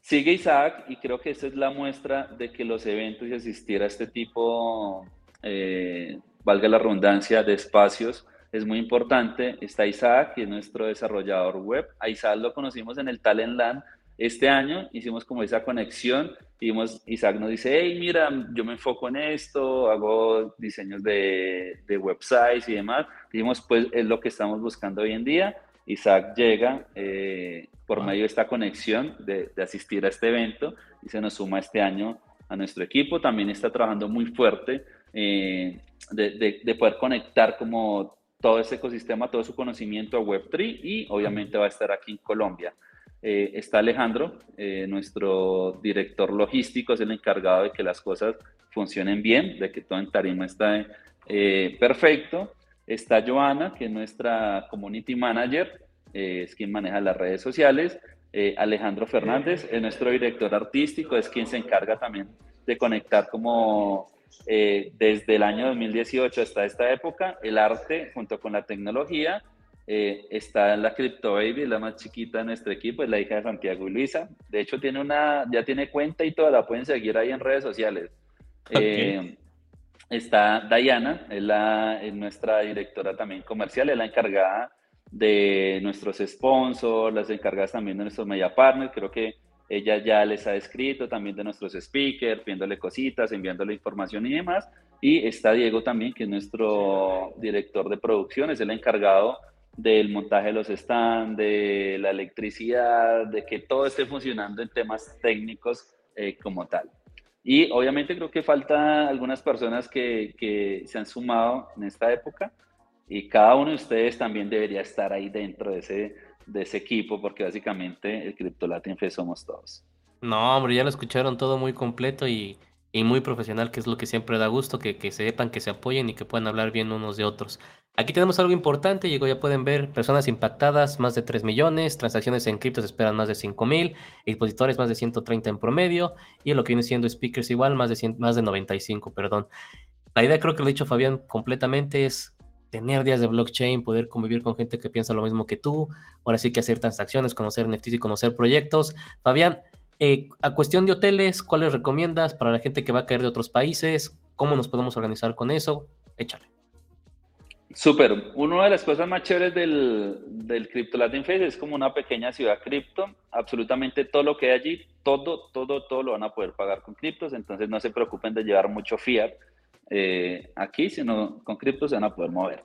Sigue Isaac y creo que esa es la muestra de que los eventos y asistir a este tipo, eh, valga la redundancia, de espacios, es muy importante. Está Isaac, que es nuestro desarrollador web. A Isaac lo conocimos en el Talent Land este año, hicimos como esa conexión y Isaac nos dice, hey, mira, yo me enfoco en esto, hago diseños de, de websites y demás. Dijimos, pues es lo que estamos buscando hoy en día. Isaac llega eh, por medio de esta conexión de, de, asistir a este evento y se nos suma este año a nuestro equipo. También está trabajando muy fuerte eh, de, de, de, poder conectar como todo ese ecosistema, todo su conocimiento a Web3 y obviamente va a estar aquí en Colombia. Eh, está Alejandro, eh, nuestro director logístico, es el encargado de que las cosas funcionen bien, de que todo en Tarima está eh, perfecto. Está Joana, que es nuestra community manager, es quien maneja las redes sociales. Alejandro Fernández es nuestro director artístico, es quien se encarga también de conectar como eh, desde el año 2018 hasta esta época, el arte junto con la tecnología eh, está en la Crypto Baby, la más chiquita de nuestro equipo, es la hija de Santiago y Luisa. De hecho, tiene una, ya tiene cuenta y toda, la pueden seguir ahí en redes sociales. Eh, está Diana, es, la, es nuestra directora también comercial, es la encargada de nuestros sponsors, las encargadas también de nuestros media partners. Creo que ella ya les ha escrito también de nuestros speakers, pidiéndole cositas, enviándole información y demás. Y está Diego también, que es nuestro director de producción, es el encargado del montaje de los stands, de la electricidad, de que todo esté funcionando en temas técnicos eh, como tal. Y obviamente creo que falta algunas personas que, que, se han sumado en esta época y cada uno de ustedes también debería estar ahí dentro de ese de ese equipo, porque básicamente el Crypto Latin somos todos. No, hombre, ya lo escucharon todo muy completo y, muy profesional, que es lo que siempre da gusto, que, que sepan, que se apoyen y que puedan hablar bien unos de otros. Aquí tenemos algo importante, llegó, ya pueden ver, personas impactadas, más de 3 millones, transacciones en cripto se esperan más de 5 mil, expositores más de 130 en promedio, y lo que viene siendo speakers igual, más de, más de 95, perdón. La idea creo que lo ha dicho Fabián completamente es tener días de blockchain, poder convivir con gente que piensa lo mismo que tú, ahora sí que hacer transacciones, conocer NFTs y conocer proyectos. Fabián, eh, a cuestión de hoteles, ¿cuáles recomiendas para la gente que va a caer de otros países? ¿Cómo nos podemos organizar con eso? Échale. Súper. Una de las cosas más chéveres del, del Crypto Latin Fest es como una pequeña ciudad cripto. Absolutamente todo lo que hay allí, todo, todo, todo lo van a poder pagar con criptos. Entonces no se preocupen de llevar mucho fiat eh, aquí, sino con cripto se van a poder mover.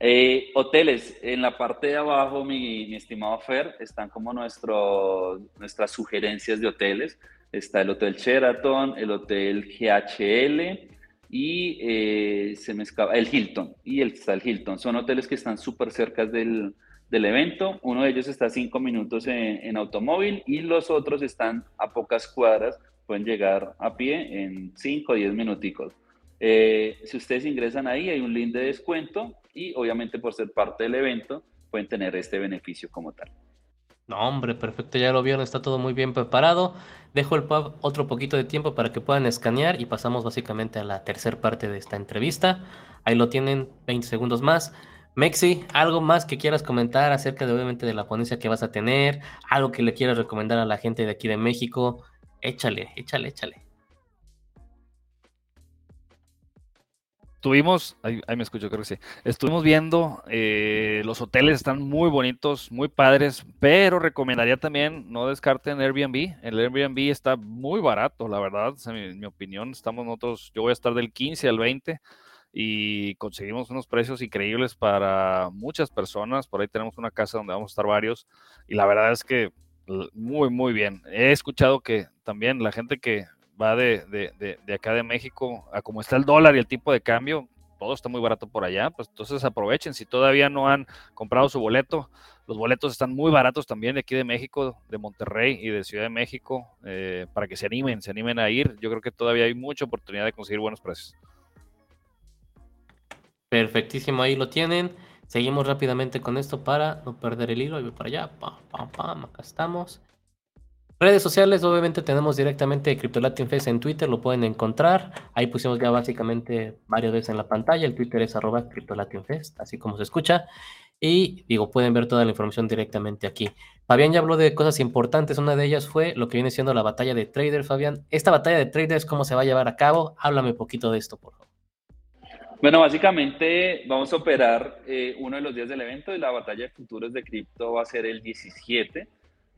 Eh, hoteles, en la parte de abajo, mi, estimado Fer, están como nuestro, nuestras sugerencias de hoteles. Está el Hotel Sheraton, el Hotel GHL y eh, se me escapa, el Hilton. Y el, está el Hilton. Son hoteles que están súper cerca del, del, evento. Uno de ellos está a cinco minutos en, automóvil y los otros están a pocas cuadras. Pueden llegar a pie en cinco o diez minuticos. Eh, si ustedes ingresan ahí, hay un link de descuento y obviamente por ser parte del evento pueden tener este beneficio como tal. No, hombre, perfecto, ya lo vieron, está todo muy bien preparado. Dejo el pub otro poquito de tiempo para que puedan escanear y pasamos básicamente a la tercera parte de esta entrevista. Ahí lo tienen, 20 segundos más. Mexi, ¿algo más que quieras comentar acerca de obviamente de la ponencia que vas a tener? ¿Algo que le quieras recomendar a la gente de aquí de México? Échale, échale, échale. Estuvimos, ahí, me escucho, creo que sí. Estuvimos viendo, eh, los hoteles están muy bonitos, muy padres, pero recomendaría también no descarten Airbnb. El Airbnb está muy barato, la verdad, en mi, opinión. Estamos nosotros, yo voy a estar del 15 al 20 y conseguimos unos precios increíbles para muchas personas. Por ahí tenemos una casa donde vamos a estar varios y la verdad es que muy, muy bien. He escuchado que también la gente que va de, de, de, acá de México a como está el dólar y el tipo de cambio, todo está muy barato por allá, pues entonces aprovechen. Si todavía no han comprado su boleto, los boletos están muy baratos también de aquí de México, de Monterrey y de Ciudad de México, eh, para que se animen, se animen a ir. Yo creo que todavía hay mucha oportunidad de conseguir buenos precios. Perfectísimo, ahí lo tienen. Seguimos rápidamente con esto para no perder el hilo. Y para allá, pam, pam, pam, acá estamos. Redes sociales, obviamente tenemos directamente Crypto Latin Fest en Twitter, lo pueden encontrar. Ahí pusimos ya básicamente varias veces en la pantalla. El Twitter es arroba Crypto Latin Fest, así como se escucha. Y digo, pueden ver toda la información directamente aquí. Fabián ya habló de cosas importantes. Una de ellas fue lo que viene siendo la batalla de traders, Fabián. Esta batalla de traders, ¿cómo se va a llevar a cabo? Háblame un poquito de esto, por favor. Bueno, básicamente vamos a operar eh, uno de los días del evento y la batalla de futuros de cripto va a ser el 17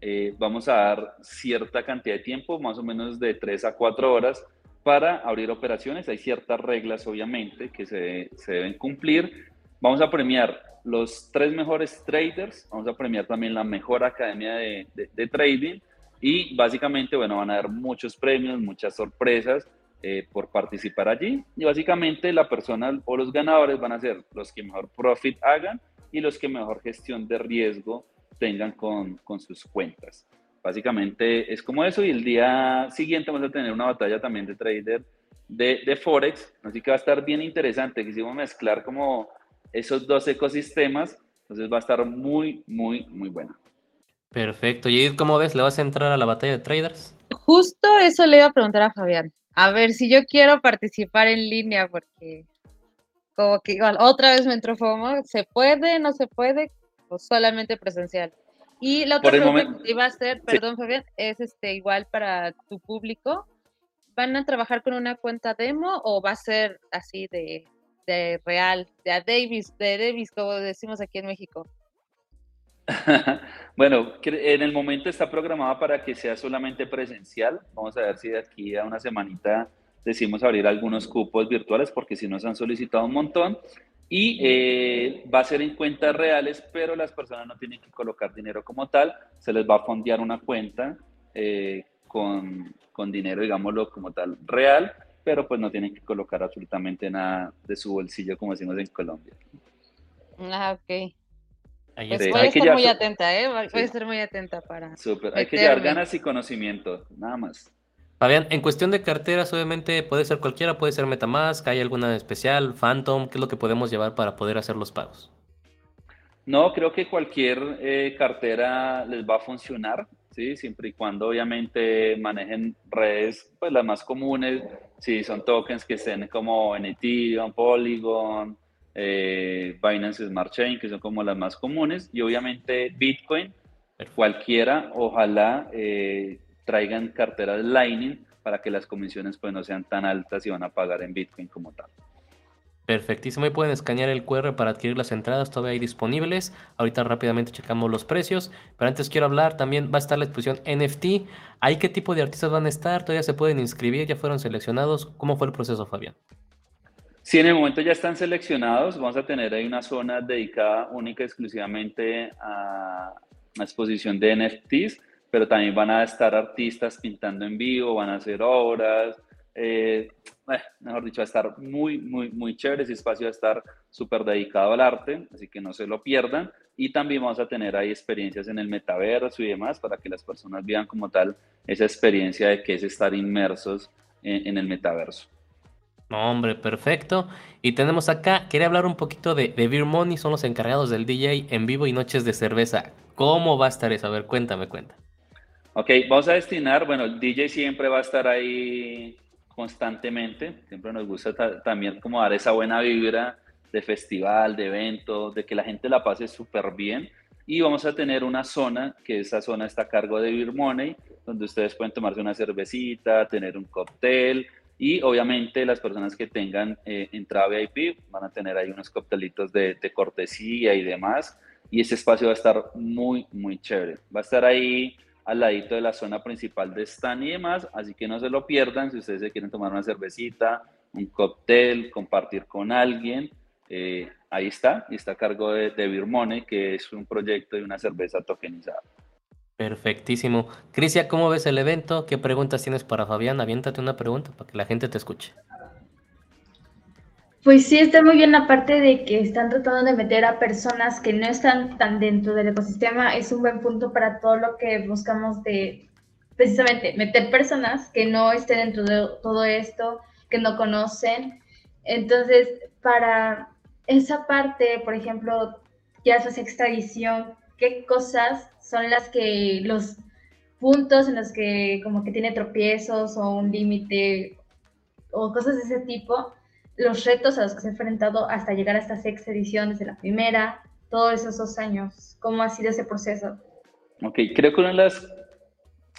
eh, vamos a dar cierta cantidad de tiempo, más o menos de 3 a 4 horas, para abrir operaciones. Hay ciertas reglas, obviamente, que se, deben cumplir. Vamos a premiar los tres mejores traders, vamos a premiar también la mejor academia de, trading y básicamente, bueno, van a dar muchos premios, muchas sorpresas eh, por participar allí y básicamente la persona o los ganadores van a ser los que mejor profit hagan y los que mejor gestión de riesgo tengan con, con sus cuentas. Básicamente es como eso y el día siguiente vamos a tener una batalla también de trader de, de Forex, así que va a estar bien interesante, quisimos mezclar como esos dos ecosistemas, entonces va a estar muy, muy, muy buena. Perfecto. ¿Y cómo ves? ¿Le vas a entrar a la batalla de traders? Justo eso le iba a preguntar a Fabián. A ver, si yo quiero participar en línea, porque como que igual otra vez me entró FOMO, ¿se puede, no se puede? O solamente presencial. Y la otra pregunta que iba a hacer, perdón Fabián, es este igual para tu público. ¿Van a trabajar con una cuenta demo o va a ser así de, de real, de a Davis, de Davis, como decimos aquí en México? bueno, en el momento está programada para que sea solamente presencial. Vamos a ver si de aquí a una semanita decimos abrir algunos cupos virtuales porque si nos han solicitado un montón y eh, va a ser en cuentas reales, pero las personas no tienen que colocar dinero como tal, se les va a fondear una cuenta eh, con, con, dinero, digámoslo como tal, real, pero pues no tienen que colocar absolutamente nada de su bolsillo, como decimos en Colombia. Ah, ok. Pues voy a estar muy atenta, ¿eh? Voy a estar muy atenta para. Súper, hay que llevar ganas y conocimiento, nada más. Fabián, en cuestión de carteras, obviamente puede ser cualquiera, puede ser Metamask, ¿hay alguna especial, Phantom? ¿Qué es lo que podemos llevar para poder hacer los pagos? No, creo que cualquier eh, cartera les va a funcionar, ¿sí? siempre y cuando obviamente manejen redes, pues las más comunes, si son tokens que estén como en Ethereum, Polygon, eh, Binance Smart Chain, que son como las más comunes, y obviamente Bitcoin, cualquiera, ojalá eh, traigan carteras Lightning para que las comisiones pues no sean tan altas y van a pagar en Bitcoin como tal. Perfectísimo, y pueden escanear el QR para adquirir las entradas, todavía hay disponibles. Ahorita rápidamente checamos los precios, pero antes quiero hablar, también va a estar la exposición NFT. ¿Ahí qué tipo de artistas van a estar? ¿Todavía se pueden inscribir? ¿Ya fueron seleccionados? ¿Cómo fue el proceso, Fabián? Sí, en el momento ya están seleccionados. Vamos a tener ahí una zona dedicada única exclusivamente a la exposición de NFTs pero también van a estar artistas pintando en vivo, van a hacer obras, eh, eh, mejor dicho, va a estar muy, muy, muy chévere, ese espacio va a estar súper dedicado al arte, así que no se lo pierdan. Y también vamos a tener ahí experiencias en el metaverso y demás para que las personas vean como tal esa experiencia de que es estar inmersos en, el metaverso. No, hombre, perfecto. Y tenemos acá, quería hablar un poquito de, de Beer Money, son los encargados del DJ en vivo y noches de cerveza. ¿Cómo va a estar eso? A ver, cuéntame, cuenta. Ok, vamos a destinar, bueno, el DJ siempre va a estar ahí constantemente, siempre nos gusta también como dar esa buena vibra de festival, de evento, de que la gente la pase súper bien. Y vamos a tener una zona, que esa zona está a cargo de Beer Money, donde ustedes pueden tomarse una cervecita, tener un cóctel, y obviamente las personas que tengan eh, entrada VIP van a tener ahí unos coctelitos de, de, cortesía y demás. Y ese espacio va a estar muy, muy chévere. Va a estar ahí al ladito de la zona principal de stand y demás, así que no se lo pierdan si ustedes se quieren tomar una cervecita, un cóctel, compartir con alguien. Eh, ahí está, y está a cargo de, de Birmone, que es un proyecto de una cerveza tokenizada. Perfectísimo. Crisia, ¿cómo ves el evento? ¿Qué preguntas tienes para Fabián? Aviéntate una pregunta para que la gente te escuche. Pues sí, está muy bien la parte de que están tratando de meter a personas que no están tan dentro del ecosistema. Es un buen punto para todo lo que buscamos de, precisamente, meter personas que no estén dentro de todo esto, que no conocen. Entonces, para esa parte, por ejemplo, ya es sexta edición, ¿qué cosas son las que los puntos en los que como que tiene tropiezos o un límite o cosas de ese tipo, los retos a los que se ha enfrentado hasta llegar a esta sexta edición desde la primera, todos esos dos años, ¿cómo ha sido ese proceso? Ok, creo que una de las,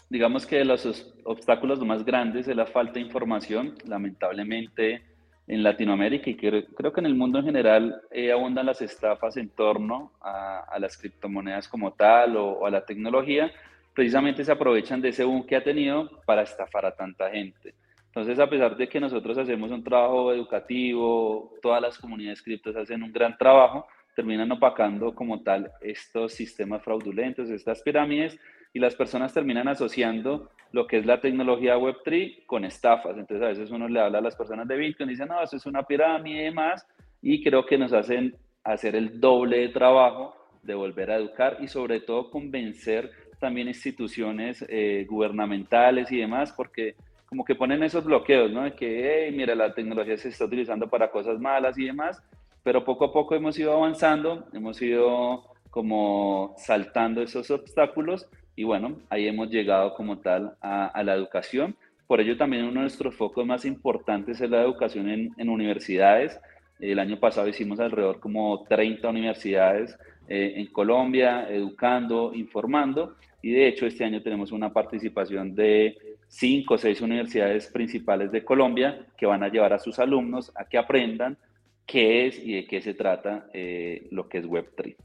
digamos que de los obstáculos más grandes es la falta de información, lamentablemente en Latinoamérica y creo, que en el mundo en general eh, abundan las estafas en torno a, a las criptomonedas como tal o, o, a la tecnología, precisamente se aprovechan de ese boom que ha tenido para estafar a tanta gente. Entonces, a pesar de que nosotros hacemos un trabajo educativo, todas las comunidades criptos hacen un gran trabajo, terminan opacando como tal estos sistemas fraudulentos, estas pirámides, y las personas terminan asociando lo que es la tecnología Web3 con estafas. Entonces a veces uno le habla a las personas de Bitcoin y dice, no, eso es una pirámide y demás, y creo que nos hacen hacer el doble de trabajo de volver a educar y sobre todo convencer también instituciones eh, gubernamentales y demás, porque como que ponen esos bloqueos, ¿no? De que, hey, mira, la tecnología se está utilizando para cosas malas y demás, pero poco a poco hemos ido avanzando, hemos ido como saltando esos obstáculos y bueno, ahí hemos llegado como tal a, a, la educación. Por ello también uno de nuestros focos más importantes es la educación en, en universidades. El año pasado hicimos alrededor como 30 universidades eh, en Colombia, educando, informando. Y de hecho este año tenemos una participación de cinco o seis universidades principales de Colombia que van a llevar a sus alumnos a que aprendan qué es y de qué se trata eh, lo que es Web3.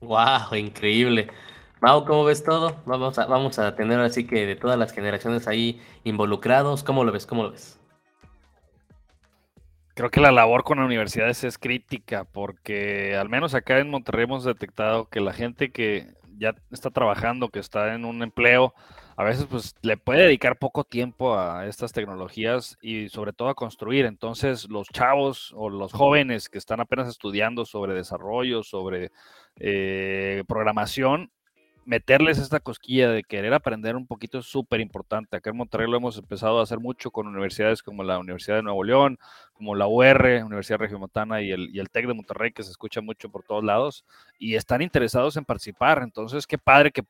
¡Wow! Increíble. Mau, ¿cómo ves todo? Vamos a, vamos a tener así que de todas las generaciones ahí involucrados. ¿Cómo lo ves? ¿Cómo lo ves? Creo que la labor con las universidades es crítica porque al menos acá en Monterrey hemos detectado que la gente que ya está trabajando, que está en un empleo, a veces pues le puede dedicar poco tiempo a estas tecnologías y sobre todo a construir. Entonces los chavos o los jóvenes que están apenas estudiando sobre desarrollo, sobre eh, programación, meterles esta cosquilla de querer aprender un poquito es súper importante. Acá en Monterrey lo hemos empezado a hacer mucho con universidades como la Universidad de Nuevo León, como la UR, Universidad Regiomontana y el, y el TEC de Monterrey, que se escucha mucho por todos lados, y están interesados en participar. Entonces, qué padre que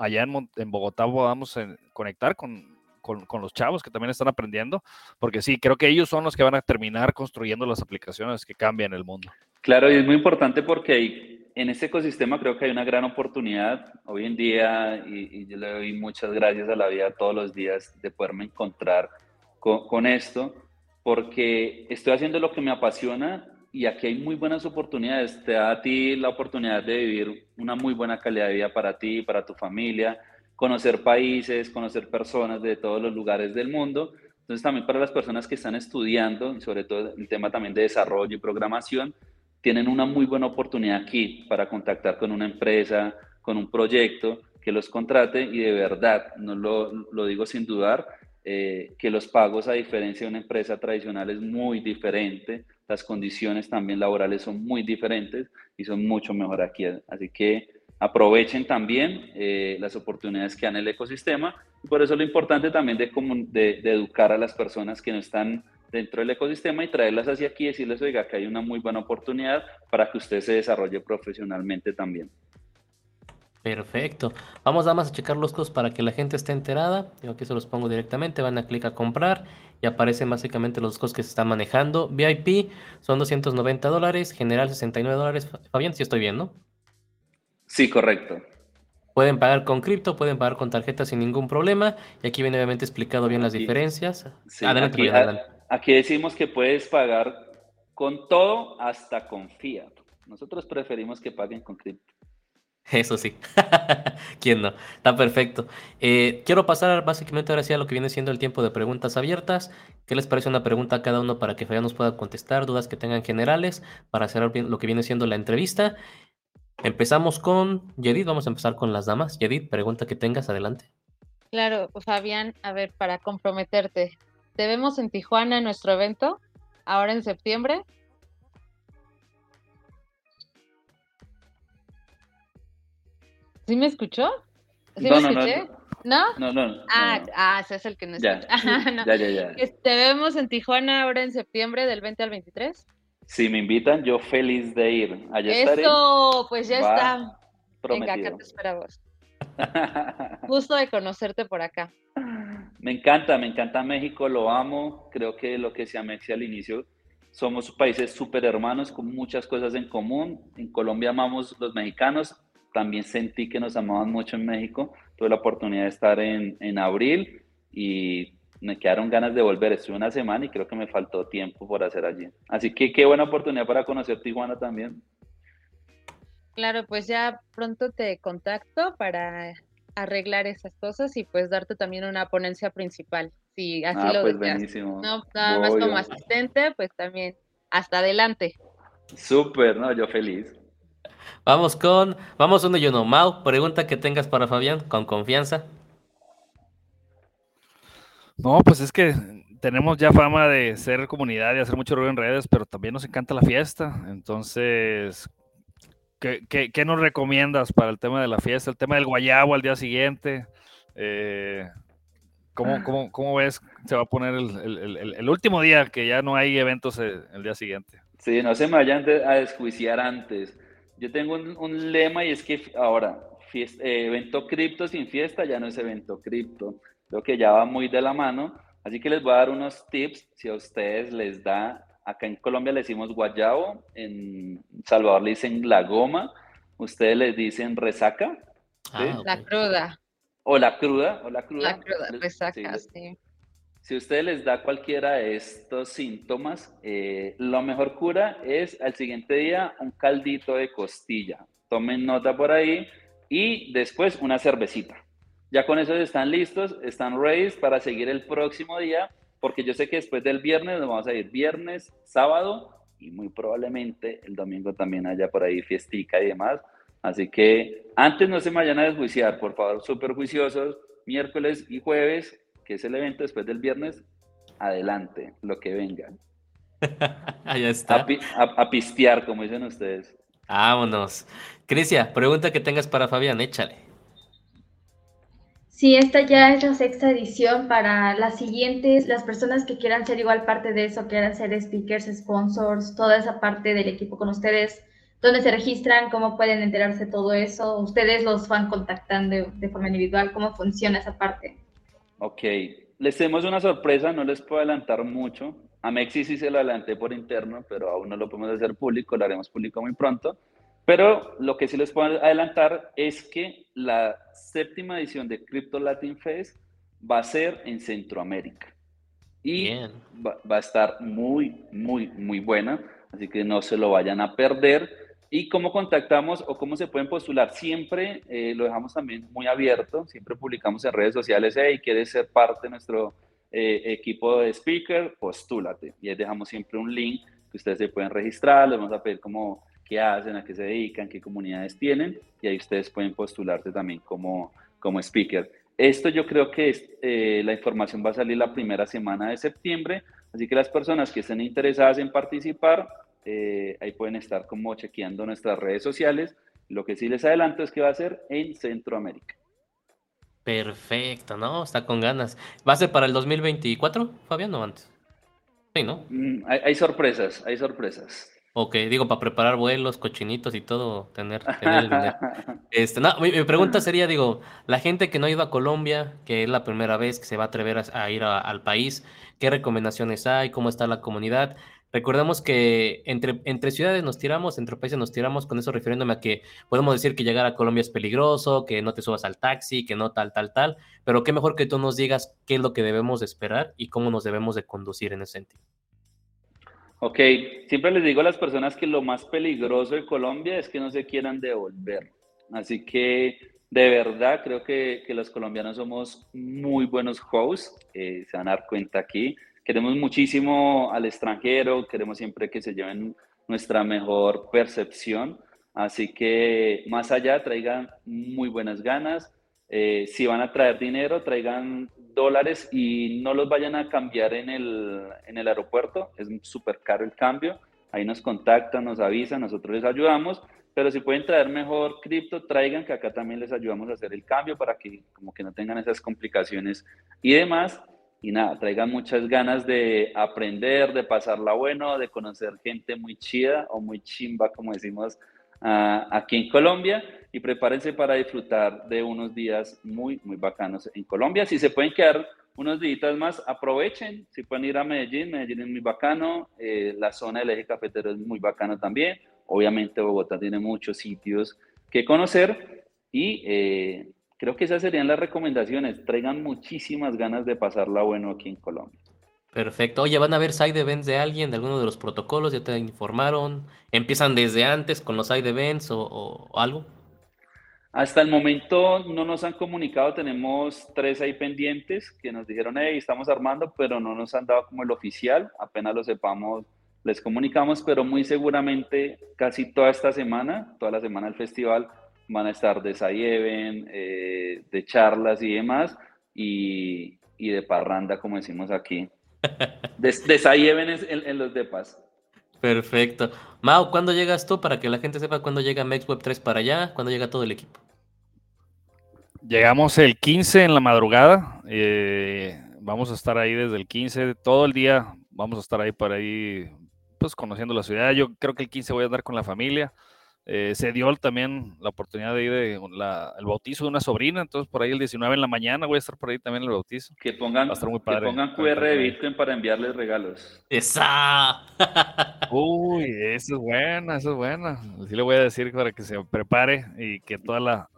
allá en, en Bogotá podamos en, conectar con, con, con, los chavos que también están aprendiendo, porque sí, creo que ellos son los que van a terminar construyendo las aplicaciones que cambian el mundo. Claro, y es muy importante porque en este ecosistema creo que hay una gran oportunidad hoy en día y, y, yo le doy muchas gracias a la vida todos los días de poderme encontrar con, con, esto, porque estoy haciendo lo que me apasiona y aquí hay muy buenas oportunidades. Te da a ti la oportunidad de vivir una muy buena calidad de vida para ti, para tu familia, conocer países, conocer personas de todos los lugares del mundo. Entonces también para las personas que están estudiando, sobre todo el tema también de desarrollo y programación, tienen una muy buena oportunidad aquí para contactar con una empresa, con un proyecto que los contrate y de verdad, no lo, lo digo sin dudar, eh, que los pagos a diferencia de una empresa tradicional es muy diferente, las condiciones también laborales son muy diferentes y son mucho mejor aquí. Así que aprovechen también eh, las oportunidades que dan el ecosistema y por eso lo importante también de, de, educar a las personas que no están dentro del ecosistema y traerlas hacia aquí y decirles, oiga, que hay una muy buena oportunidad para que usted se desarrolle profesionalmente también. Perfecto. Vamos nada más a checar los costos para que la gente esté enterada. Yo aquí se los pongo directamente. Van a clicar a comprar y aparecen básicamente los costos que se están manejando. VIP son 290 dólares, general 69 dólares. Fabián, si estoy bien, ¿no? Sí, correcto. Pueden pagar con cripto, pueden pagar con tarjeta sin ningún problema. Y aquí viene obviamente explicado bien las diferencias. adelante, adelante. aquí decimos que puedes pagar con todo hasta con fiat. Nosotros preferimos que paguen con cripto. Eso sí. ¿Quién no? Está perfecto. Eh, quiero pasar básicamente ahora sí a lo que viene siendo el tiempo de preguntas abiertas. ¿Qué les parece una pregunta a cada uno para que Fabián nos pueda contestar dudas que tengan generales para hacer lo que viene siendo la entrevista? Empezamos con Yedid. Vamos a empezar con las damas. Yedid, pregunta que tengas, adelante. Claro, Fabián, a ver, para comprometerte, ¿te vemos en Tijuana en nuestro evento ahora en septiembre? ¿Sí me escuchó? ¿Sí no, me no, escuché? No, no. No, Ah, ah, ese es el que no escucha. Ya, ya, ya, Te vemos en Tijuana ahora en septiembre del 20 al 23. Si me invitan, yo feliz de ir. Allá Eso, pues ya está. Venga, acá te esperamos. Gusto de conocerte por acá. Me encanta, me encanta México, lo amo. Creo que lo que se Mexi al inicio, somos países súper hermanos con muchas cosas en común. En Colombia amamos los mexicanos, también sentí que nos amaban mucho en México. Tuve la oportunidad de estar en, en abril y me quedaron ganas de volver. Estuve una semana y creo que me faltó tiempo por hacer allí. Así que qué buena oportunidad para conocer Tijuana también. Claro, pues ya pronto te contacto para arreglar esas cosas y pues darte también una ponencia principal, si así ah, lo pues Buenísimo. No, nada más como asistente, pues también hasta adelante. Súper, no, yo feliz. Vamos con, vamos uno y uno. Mau, pregunta que tengas para Fabián, con confianza. No, pues es que tenemos ya fama de ser comunidad y hacer mucho ruido en redes, pero también nos encanta la fiesta. Entonces, ¿qué, qué, nos recomiendas para el tema de la fiesta? El tema del guayabo al día siguiente. Eh, ¿cómo, cómo, cómo, ves se va a poner el, el, el, último día que ya no hay eventos el, el día siguiente? Sí, no se me vayan a desjuiciar antes. Yo tengo un, lema y es que ahora, eh, evento cripto sin fiesta ya no es evento cripto. Creo que ya va muy de la mano. Así que les voy a dar unos tips si a ustedes les da, acá en Colombia le decimos guayabo, en Salvador le dicen la goma, ustedes les dicen resaca. Ah, la cruda. O la cruda, o la cruda. La cruda, resaca, sí. Si usted les da cualquiera de estos síntomas, eh, lo mejor cura es al siguiente día un caldito de costilla. Tomen nota por ahí y después una cervecita. Ya con eso están listos, están ready para seguir el próximo día, porque yo sé que después del viernes nos vamos a ir viernes, sábado y muy probablemente el domingo también haya por ahí fiestica y demás. Así que antes no se vayan a desjuiciar, por favor, súper juiciosos, miércoles y jueves que es el evento después del viernes, adelante, lo que venga. Ahí está. A, pistear, como dicen ustedes. Vámonos. Crisia, pregunta que tengas para Fabián, échale. Sí, esta ya es la sexta edición para las siguientes, las personas que quieran ser igual parte de eso, quieran ser speakers, sponsors, toda esa parte del equipo con ustedes, dónde se registran, cómo pueden enterarse de todo eso, ustedes los van contactando de forma individual, cómo funciona esa parte. Ok, les tenemos una sorpresa, no les puedo adelantar mucho. A Mexi sí se lo adelanté por interno, pero aún no lo podemos hacer público, lo haremos público muy pronto. Pero lo que sí les puedo adelantar es que la séptima edición de Crypto Latin Fest va a ser en Centroamérica. Y va, va, a estar muy, muy, muy buena. Así que no se lo vayan a perder. ¿Y cómo contactamos o cómo se pueden postular? Siempre eh, lo dejamos también muy abierto, siempre publicamos en redes sociales, hey, ¿quieres ser parte de nuestro eh, equipo de speaker? Postúlate. Y ahí dejamos siempre un link que ustedes se pueden registrar, les vamos a pedir cómo, qué hacen, a qué se dedican, qué comunidades tienen, y ahí ustedes pueden postularse también como, como speaker. Esto yo creo que eh, la información va a salir la primera semana de septiembre, así que las personas que estén interesadas en participar, eh, ahí pueden estar como chequeando nuestras redes sociales. Lo que sí les adelanto es que va a ser en Centroamérica. Perfecto, ¿no? Está con ganas. ¿Va a ser para el 2024, Fabián, o antes? Sí, ¿no? Mm, hay, sorpresas, hay sorpresas. Ok, digo, para preparar vuelos, cochinitos y todo, tener, el dinero. Este, no, mi, pregunta sería, digo, la gente que no ha ido a Colombia, que es la primera vez que se va a atrever a, ir al país, ¿qué recomendaciones hay? ¿Cómo está la comunidad? Recordemos que entre, entre ciudades nos tiramos, entre países nos tiramos, con eso refiriéndome a que podemos decir que llegar a Colombia es peligroso, que no te subas al taxi, que no tal, tal, tal, pero qué mejor que tú nos digas qué es lo que debemos de esperar y cómo nos debemos de conducir en ese sentido. Ok, siempre les digo a las personas que lo más peligroso de Colombia es que no se quieran devolver. Así que de verdad creo que, que los colombianos somos muy buenos hosts, eh, se van a dar cuenta aquí. Queremos muchísimo al extranjero, queremos siempre que se lleven nuestra mejor percepción. Así que más allá traigan muy buenas ganas. Eh, si van a traer dinero, traigan dólares y no los vayan a cambiar en el, en el aeropuerto, es súper caro el cambio, ahí nos contactan, nos avisan, nosotros les ayudamos, pero si pueden traer mejor cripto, traigan que acá también les ayudamos a hacer el cambio para que como que no tengan esas complicaciones y demás. Y nada, traigan muchas ganas de aprender, de pasarla bueno, de conocer gente muy chida o muy chimba, como decimos uh, aquí en Colombia y prepárense para disfrutar de unos días muy, muy bacanos en Colombia. Si se pueden quedar unos días más, aprovechen. Si pueden ir a Medellín, Medellín es muy bacano. Eh, la zona del eje cafetero es muy bacano también. Obviamente Bogotá tiene muchos sitios que conocer y eh, creo que esas serían las recomendaciones. Traigan muchísimas ganas de pasarla bueno aquí en Colombia. Perfecto. Oye, ¿van a ver side events de alguien, de alguno de los protocolos? ¿Ya te informaron? ¿Empiezan desde antes con los side events o, algo? Hasta el momento no nos han comunicado, tenemos tres ahí pendientes que nos dijeron, hey, estamos armando, pero no nos han dado como el oficial, apenas lo sepamos, les comunicamos, pero muy seguramente casi toda esta semana, toda la semana del festival, van a estar de side event, eh, de charlas y demás, y, y de parranda, como decimos aquí. De, en, los depas. Perfecto. Mau, ¿cuándo llegas tú para que la gente sepa cuándo llega MexWeb 3 para allá? ¿Cuándo llega todo el equipo? Llegamos el 15 en la madrugada. Eh, vamos a estar ahí desde el 15, todo el día. Vamos a estar ahí para ahí, pues conociendo la ciudad. Yo creo que el 15 voy a andar con la familia. Eh, se dio también la oportunidad de ir de el bautizo de una sobrina, entonces por ahí el 19 en la mañana voy a estar por ahí también el bautizo. Que pongan, que pongan QR de Bitcoin para enviarles regalos. ¡Esa! Uy, eso es buena, eso es buena. Sí le voy a decir para que se prepare y que toda la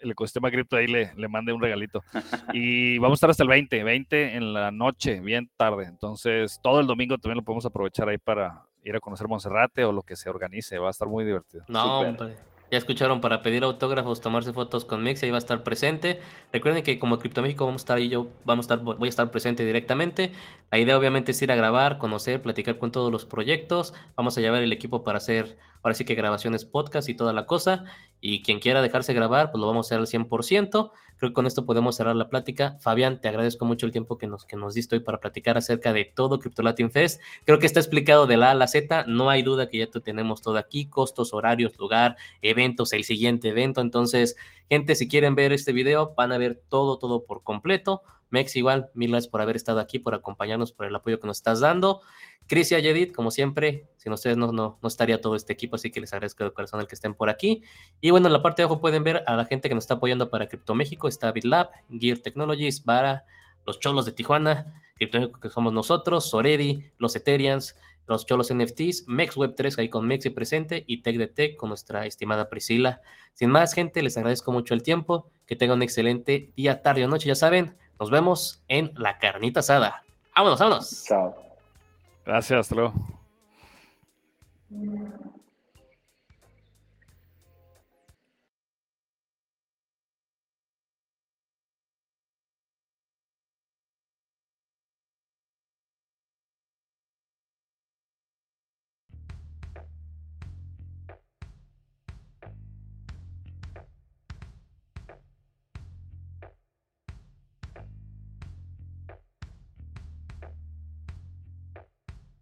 el ecosistema cripto ahí le, le mande un regalito. Y vamos a estar hasta el 20, 20 en la noche, bien tarde. Entonces, todo el domingo también lo podemos aprovechar ahí para ir a conocer Monserrate o lo que se organice, va a estar muy divertido. No, hombre. Ya escucharon para pedir autógrafos, tomarse fotos con Mix, ahí va a estar presente. Recuerden que como Cripto México vamos a estar ahí, yo vamos a estar, voy a estar presente directamente. La idea obviamente es ir a grabar, conocer, platicar con todos los proyectos. Vamos a llevar el equipo para hacer ahora que grabaciones podcast y toda la cosa. Y quien quiera dejarse grabar, pues lo vamos a hacer al 100%. Creo que con esto podemos cerrar la plática. Fabián, te agradezco mucho el tiempo que nos, que nos diste hoy para platicar acerca de todo Crypto Latin Fest. Creo que está explicado de la A a la Z. No hay duda que ya tenemos todo aquí: costos, horarios, lugar, eventos, el siguiente evento. Entonces, gente, si quieren ver este video, van a ver todo, todo por completo. Mex, igual, mil gracias por haber estado aquí, por acompañarnos, por el apoyo que nos estás dando. Cris y Ayedit, como siempre, sin ustedes no, no, no estaría todo este equipo, así que les agradezco de corazón el que estén por aquí. Y bueno, en la parte de abajo pueden ver a la gente que nos está apoyando para Crypto México. Está BitLab, Gear Technologies, para los cholos de Tijuana, Crypto que somos nosotros, Soredi, los Ethereans, los cholos NFTs, MexWeb3 ahí con Mexi presente y Tech de Tech con nuestra estimada Priscila. Sin más, gente, les agradezco mucho el tiempo. Que tengan un excelente día, tarde o noche, ya saben. Nos vemos en la carnita asada. Vámonos, vámonos. Chao. Gracias, hasta.